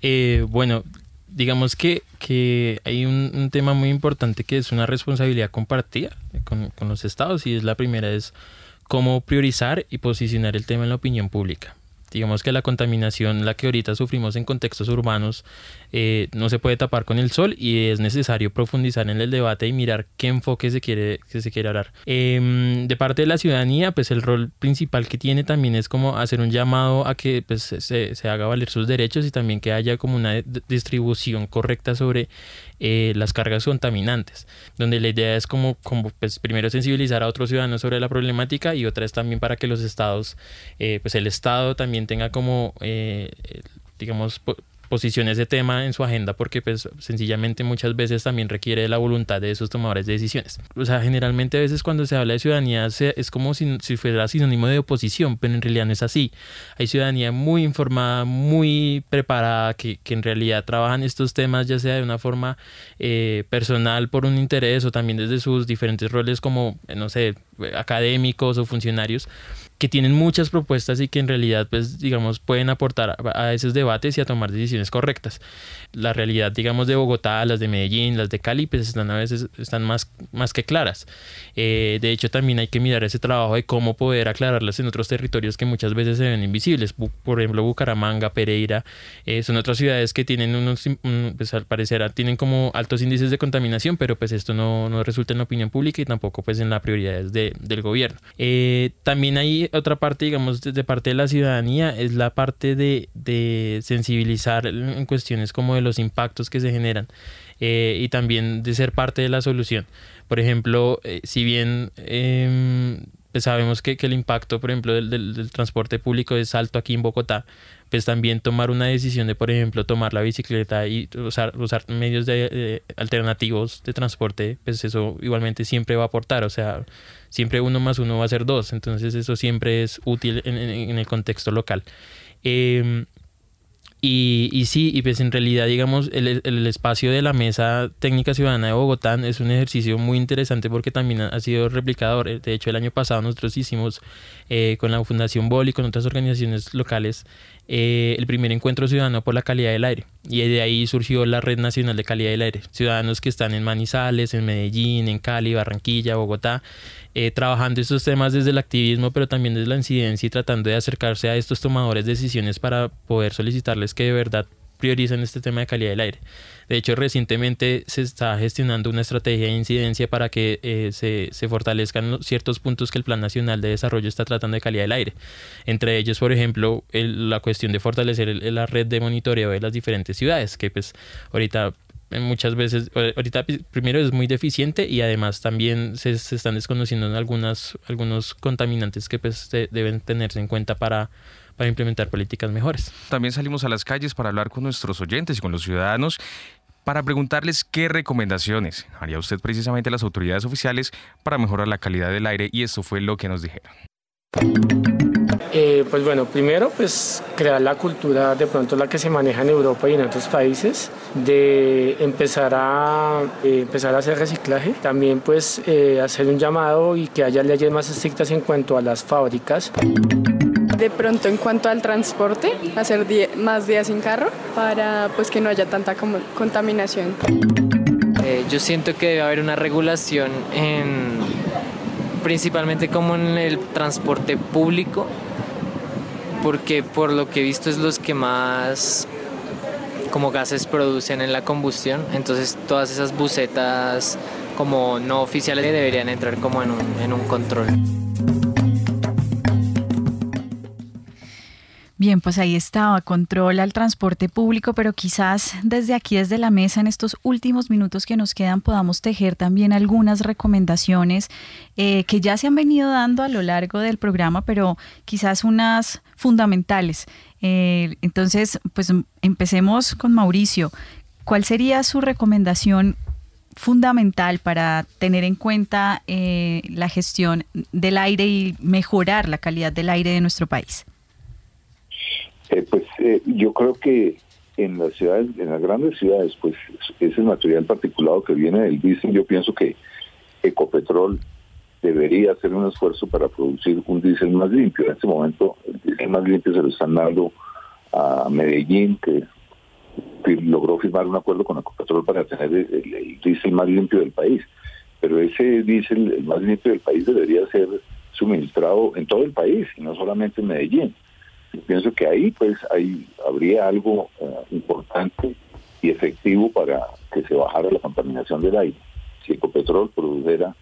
Eh, bueno, digamos que, que hay un, tema muy importante que es una responsabilidad compartida con, con los estados y es la primera es cómo priorizar y posicionar el tema en la opinión pública. Digamos que la contaminación, la que ahorita sufrimos en contextos urbanos, eh, no se puede tapar con el sol y es necesario profundizar en el debate y mirar qué enfoque se quiere, que se quiere hablar. Em, de parte de la ciudadanía, pues el rol principal que tiene también es como hacer un llamado a que pues, se, se haga valer sus derechos y también que haya como una distribución correcta sobre eh, las cargas contaminantes, donde la idea es como, como pues, primero sensibilizar a otros ciudadanos sobre la problemática y otra es también para que los estados, eh, pues el estado también tenga como, eh, digamos, posicione ese tema en su agenda porque pues sencillamente muchas veces también requiere de la voluntad de esos tomadores de decisiones. O sea, generalmente a veces cuando se habla de ciudadanía es como si, si fuera sinónimo de oposición, pero en realidad no es así. Hay ciudadanía muy informada, muy preparada, que, que en realidad trabajan estos temas ya sea de una forma eh, personal por un interés o también desde sus diferentes roles como, no sé, académicos o funcionarios que tienen muchas propuestas y que en realidad, pues, digamos, pueden aportar a, esos debates y a tomar decisiones correctas. La realidad, digamos, de Bogotá, las de Medellín, las de Cali, pues están a veces están más, más que claras. Eh, de hecho, también hay que mirar ese trabajo de cómo poder aclararlas en otros territorios que muchas veces se ven invisibles. Por ejemplo, Bucaramanga, Pereira, eh, son otras ciudades que tienen unos, pues al parecer, tienen como altos índices de contaminación, pero pues esto no, no resulta en la opinión pública y tampoco pues en las prioridades de, del gobierno. Eh, también hay otra parte, digamos, de, parte de la ciudadanía, es la parte de, de sensibilizar en cuestiones como de los impactos que se generan eh, y también de ser parte de la solución. Por ejemplo, eh, si bien em, pues sabemos que, el impacto, por ejemplo, del, transporte público es alto aquí en Bogotá, pues también tomar una decisión de, por ejemplo, tomar la bicicleta y usar, medios de, alternativos de transporte, pues eso igualmente siempre va a aportar, o sea, siempre uno más uno va a ser dos, entonces eso siempre es útil en, el contexto local. Eh, y, y, sí, y pues en realidad, digamos, el, el, espacio de la Mesa Técnica Ciudadana de Bogotá es un ejercicio muy interesante porque también ha sido replicador. De hecho, el año pasado nosotros hicimos eh, con la Fundación Bol y con otras organizaciones locales eh, el primer encuentro ciudadano por la calidad del aire. Y de ahí surgió la Red Nacional de Calidad del Aire. Ciudadanos que están en Manizales, en Medellín, en Cali, Barranquilla, Bogotá, eh, trabajando estos temas desde el activismo, pero también desde la incidencia y tratando de acercarse a estos tomadores de decisiones para poder solicitarles que de verdad priorizan este tema de calidad del aire. De hecho, recientemente se está gestionando una estrategia de incidencia para que eh, se, se, fortalezcan ciertos puntos que el Plan Nacional de Desarrollo está tratando de calidad del aire. Entre ellos, por ejemplo, la cuestión de fortalecer la red de monitoreo de las diferentes ciudades, que pues ahorita eh, muchas veces, ahorita primero es muy deficiente y además también se, se están desconociendo algunas, algunos contaminantes que pues deben tenerse en cuenta para para implementar políticas mejores. También salimos a las calles para hablar con nuestros oyentes y con los ciudadanos para preguntarles qué recomendaciones haría usted precisamente a las autoridades oficiales para mejorar la calidad del aire y eso fue lo que nos dijeron. Eh, pues bueno, primero pues crear la cultura de pronto la que se maneja en Europa y en otros países, de empezar a, eh, empezar a hacer reciclaje, también pues eh, hacer un llamado y que haya leyes más estrictas en cuanto a las fábricas. De pronto en cuanto al transporte, hacer más días sin carro para pues que no haya tanta contaminación. Eh, yo siento que debe haber una regulación en principalmente como en el transporte público porque por lo que he visto es los que más como gases producen en la combustión entonces todas esas bucetas como no oficiales deberían entrar como en un, en un control. Bien, pues ahí estaba, controla el transporte público, pero quizás desde aquí, desde la mesa, en estos últimos minutos que nos quedan, podamos tejer también algunas recomendaciones eh, que ya se han venido dando a lo largo del programa, pero quizás unas fundamentales. Eh, entonces, pues empecemos con Mauricio. ¿Cuál sería su recomendación fundamental para tener en cuenta eh, la gestión del aire y mejorar la calidad del aire de nuestro país? Eh, pues eh, yo creo que en las ciudades, en las grandes ciudades, pues ese material particulado que viene del diésel, yo pienso que Ecopetrol debería hacer un esfuerzo para producir un diésel más limpio. En este momento el diésel más limpio se lo están dando a Medellín, que logró firmar un acuerdo con Ecopetrol para tener el, el diésel más limpio del país. Pero ese diésel, el más limpio del país, debería ser suministrado en todo el país y no solamente en Medellín pienso que ahí pues ahí habría algo eh, importante y efectivo para que se bajara la contaminación del aire. Si Ecopetrol produjera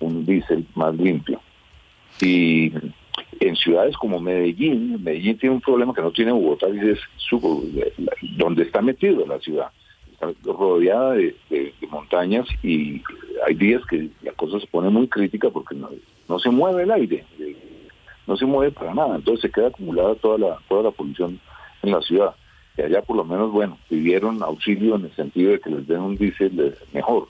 un diésel más limpio. Y en ciudades como Medellín, Medellín tiene un problema que no tiene Bogotá, y es su, donde está metido la ciudad. Está rodeada de, montañas y hay días que la cosa se pone muy crítica porque no, no se mueve el aire no se mueve para nada, entonces se queda acumulada toda la, toda la polución en la ciudad. que allá por lo menos, bueno, pidieron auxilio en el sentido de que les den un diésel mejor.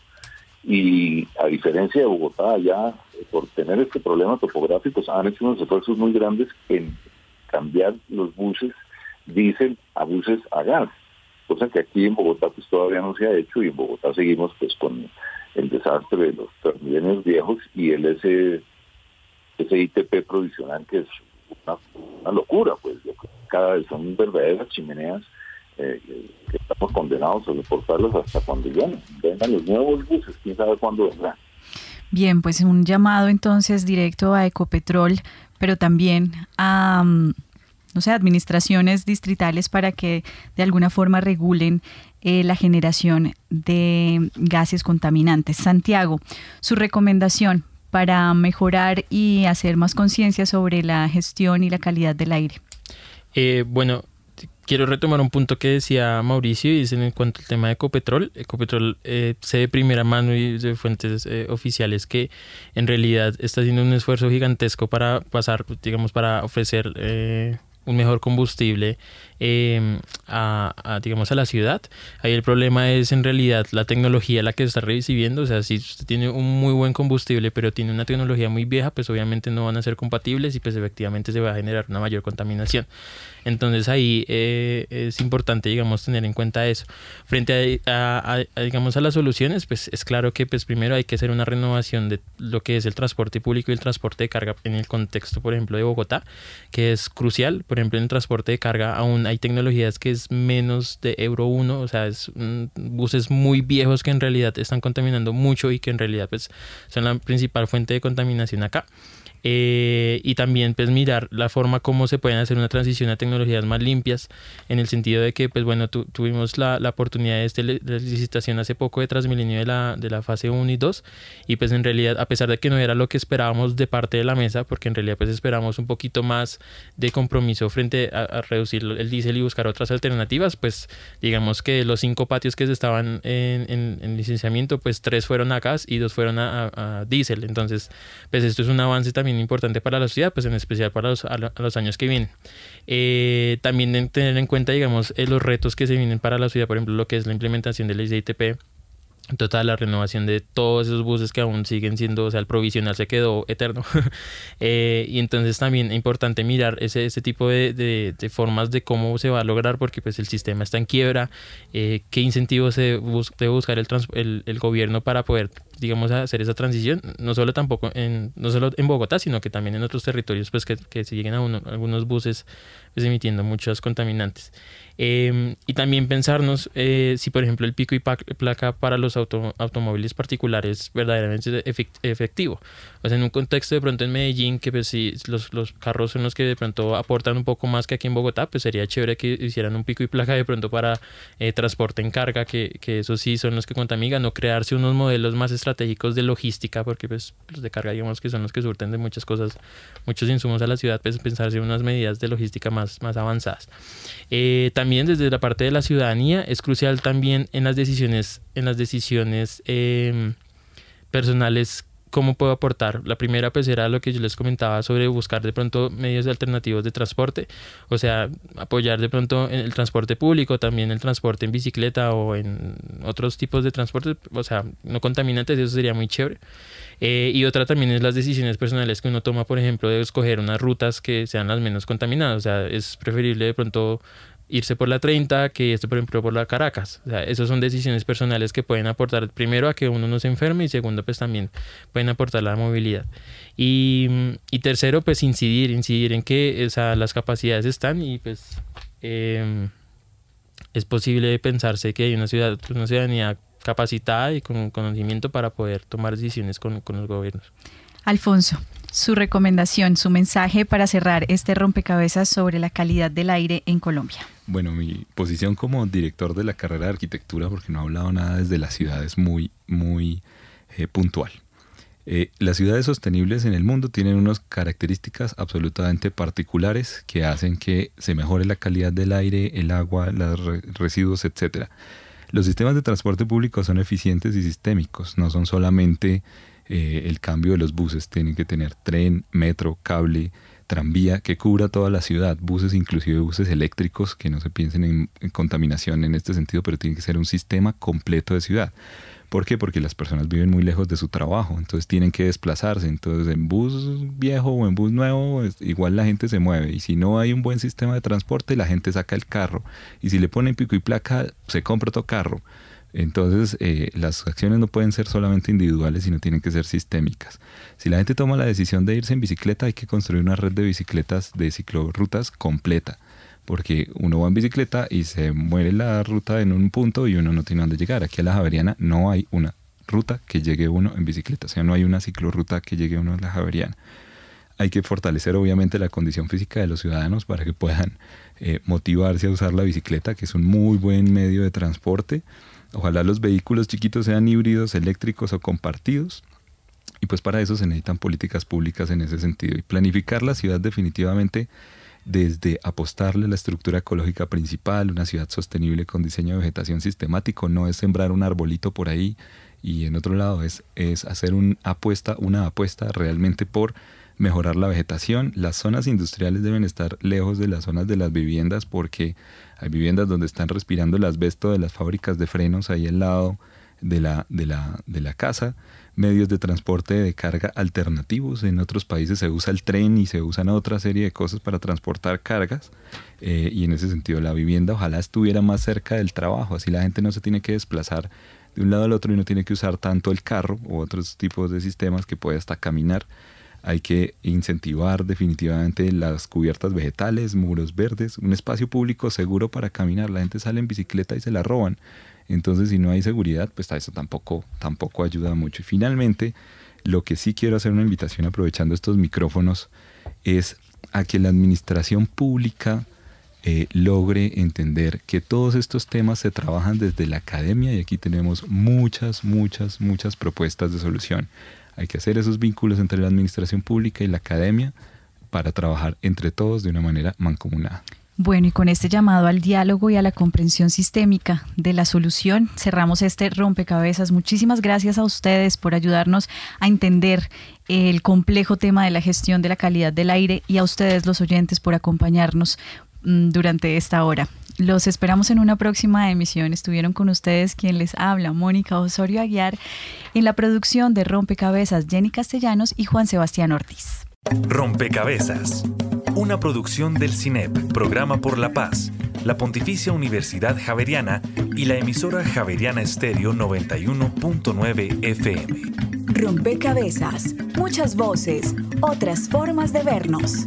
Y a diferencia de Bogotá, allá, por tener este problema topográfico, han hecho unos esfuerzos muy grandes en cambiar los buses diésel a buses a gas, cosa que aquí en Bogotá pues todavía no se ha hecho y en Bogotá seguimos pues con el desastre de los terminales viejos y el ese, ese ITP provisional que es una, locura, pues cada vez son verdaderas chimeneas eh, que estamos condenados a soportarlos hasta cuando lleguen. Vengan los nuevos buses, quién sabe cuándo vendrán. Bien, pues un llamado entonces directo a Ecopetrol, pero también a, mm, no sé, administraciones distritales para que de alguna forma regulen eh, la generación de gases contaminantes. Santiago, su recomendación para mejorar y hacer más conciencia sobre la gestión y la calidad del aire. Eh, bueno, quiero retomar un punto que decía Mauricio y es en cuanto al tema de Ecopetrol. Ecopetrol eh, sé de primera mano y de fuentes eh, oficiales que en realidad está haciendo un esfuerzo gigantesco para pasar, digamos, para ofrecer eh, un mejor combustible em, a, digamos a la ciudad. Ahí el problema es en realidad la tecnología la que está recibiendo. O sea si usted tiene un muy buen combustible pero tiene una tecnología muy vieja pues obviamente no van a ser compatibles y pues efectivamente se va a generar una mayor contaminación entonces ahí eh, es importante digamos tener en cuenta eso frente a, digamos a las soluciones pues es claro que pues primero hay que hacer una renovación de lo que es el transporte público y el transporte de carga en el contexto por ejemplo de Bogotá que es crucial por ejemplo, en el transporte de carga aún hay tecnologías que es menos de Euro 1, o sea, es buses muy viejos que en realidad están contaminando mucho y que en realidad pues, son la principal fuente de contaminación acá. Eh, y también pues mirar la forma como se pueden hacer una transición a tecnologías más limpias en el sentido de que pues bueno tuvimos la, la oportunidad de, este, de licitación hace poco de Transmilenio de la, de la fase 1 y 2 y pues en realidad a pesar de que no era lo que esperábamos de parte de la mesa porque en realidad pues esperamos un poquito más de compromiso frente a, reducir el diésel y buscar otras alternativas pues digamos que los cinco patios que se estaban en, en, licenciamiento pues tres fueron a gas y dos fueron a, a diésel. Entonces pues esto es un avance también importante para la ciudad, pues en especial para los, a, los años que vienen. Eh, también tener en cuenta, digamos, eh, los retos que se vienen para la ciudad, por ejemplo, lo que es la implementación de ley ITP, total la renovación de todos esos buses que aún siguen siendo, o sea, el provisional se quedó eterno. Eh, y entonces también es importante mirar ese, ese tipo de, de, formas de cómo se va a lograr, porque pues el sistema está en quiebra, qué incentivos se debe buscar el, el, el, gobierno para poder digamos, a hacer esa transición, no solo tampoco en, no solo en Bogotá, sino que también en otros territorios, pues que, que se lleguen a algunos buses pues, emitiendo muchos contaminantes. Em, y también pensarnos eh, si, por ejemplo, el pico y placa para los automóviles particulares verdaderamente es efectivo. O sea, en un contexto de pronto en Medellín, que pues si los, los carros son los que de pronto aportan un poco más que aquí en Bogotá, pues sería chévere que hicieran un pico y placa de pronto para eh, transporte en carga, que, que eso sí son los que contaminan, o crearse unos modelos más estratégicos de logística, porque pues los de carga digamos que son los que surten de muchas cosas, muchos insumos a la ciudad, pues pensarse unas medidas de logística más, más avanzadas. Eh, también desde la parte de la ciudadanía es crucial también en las decisiones, en las decisiones em, personales cómo puedo aportar. La primera pues era lo que yo les comentaba sobre buscar de pronto medios alternativos de transporte, o sea, apoyar de pronto en el transporte público, también el transporte en bicicleta o en otros tipos de transporte, o sea, no contaminantes, eso sería muy chévere. Eh, y otra también es las decisiones personales que uno toma, por ejemplo, de escoger unas rutas que sean las menos contaminadas, o sea, es preferible de pronto irse por la 30 que esto, por ejemplo, por la Caracas. O sea, esas son decisiones personales que pueden aportar primero a que uno no se enferme y segundo, pues también pueden aportar la movilidad. Y, y tercero, pues incidir, incidir en que esa, las capacidades están y pues em, es posible pensarse que hay una, ciudad, una ciudadanía capacitada y con conocimiento para poder tomar decisiones con, con los gobiernos. Alfonso, su recomendación, su mensaje para cerrar este rompecabezas sobre la calidad del aire en Colombia. Bueno, mi posición como director de la carrera de arquitectura, porque no he hablado nada desde la ciudad, es muy, muy eh, puntual. Eh, las ciudades sostenibles en el mundo tienen unas características absolutamente particulares que hacen que se mejore la calidad del aire, el agua, los residuos, etc. Los sistemas de transporte público son eficientes y sistémicos, no son solamente eh, el cambio de los buses, tienen que tener tren, metro, cable, tranvía que cubra toda la ciudad, buses, inclusive buses eléctricos, que no se piensen en, en contaminación en este sentido, pero tiene que ser un sistema completo de ciudad. ¿Por qué? Porque las personas viven muy lejos de su trabajo, entonces tienen que desplazarse. Entonces, en bus viejo o en bus nuevo, igual la gente se mueve. Y si no hay un buen sistema de transporte, la gente saca el carro. Y si le ponen pico y placa, se compra otro carro. Entonces, eh, las acciones no pueden ser solamente individuales, sino tienen que ser sistémicas. Si la gente toma la decisión de irse en bicicleta, hay que construir una red de bicicletas, de ciclorrutas completa porque uno va en bicicleta y se muere la ruta en un punto y uno no tiene dónde llegar. Aquí a la Javeriana no hay una ruta que llegue uno en bicicleta, o sea, no hay una ciclorruta que llegue uno a la Javeriana. Hay que fortalecer obviamente la condición física de los ciudadanos para que puedan eh, motivarse a usar la bicicleta, que es un muy buen medio de transporte. Ojalá los vehículos chiquitos sean híbridos, eléctricos o compartidos. Y pues para eso se necesitan políticas públicas en ese sentido. Y planificar la ciudad definitivamente desde apostarle a la estructura ecológica principal, una ciudad sostenible con diseño de vegetación sistemático, no es sembrar un arbolito por ahí y en otro lado es, es hacer un apuesta, una apuesta realmente por mejorar la vegetación. Las zonas industriales deben estar lejos de las zonas de las viviendas porque hay viviendas donde están respirando el asbesto de las fábricas de frenos ahí al lado de la, de la, de la casa medios de transporte de carga alternativos. En otros países se usa el tren y se usan otra serie de cosas para transportar cargas. Eh, y en ese sentido la vivienda ojalá estuviera más cerca del trabajo, así la gente no se tiene que desplazar de un lado al otro y no tiene que usar tanto el carro u otros tipos de sistemas que puede hasta caminar. Hay que incentivar definitivamente las cubiertas vegetales, muros verdes, un espacio público seguro para caminar. La gente sale en bicicleta y se la roban. Entonces, si no hay seguridad, pues eso tampoco, tampoco ayuda mucho. Y finalmente, lo que sí quiero hacer una invitación aprovechando estos micrófonos es a que la administración pública eh, logre entender que todos estos temas se trabajan desde la academia y aquí tenemos muchas, muchas, muchas propuestas de solución. Hay que hacer esos vínculos entre la administración pública y la academia para trabajar entre todos de una manera mancomunada. Bueno, y con este llamado al diálogo y a la comprensión sistémica de la solución, cerramos este rompecabezas. Muchísimas gracias a ustedes por ayudarnos a entender el complejo tema de la gestión de la calidad del aire y a ustedes los oyentes por acompañarnos mm, durante esta hora. Los esperamos en una próxima emisión. Estuvieron con ustedes quien les habla, Mónica Osorio Aguiar, en la producción de Rompecabezas, Jenny Castellanos y Juan Sebastián Ortiz. Rompecabezas una producción del CINEP, Programa por la Paz, la Pontificia Universidad Javeriana y la emisora Javeriana Estéreo 91.9 FM. Rompecabezas, muchas voces, otras formas de vernos.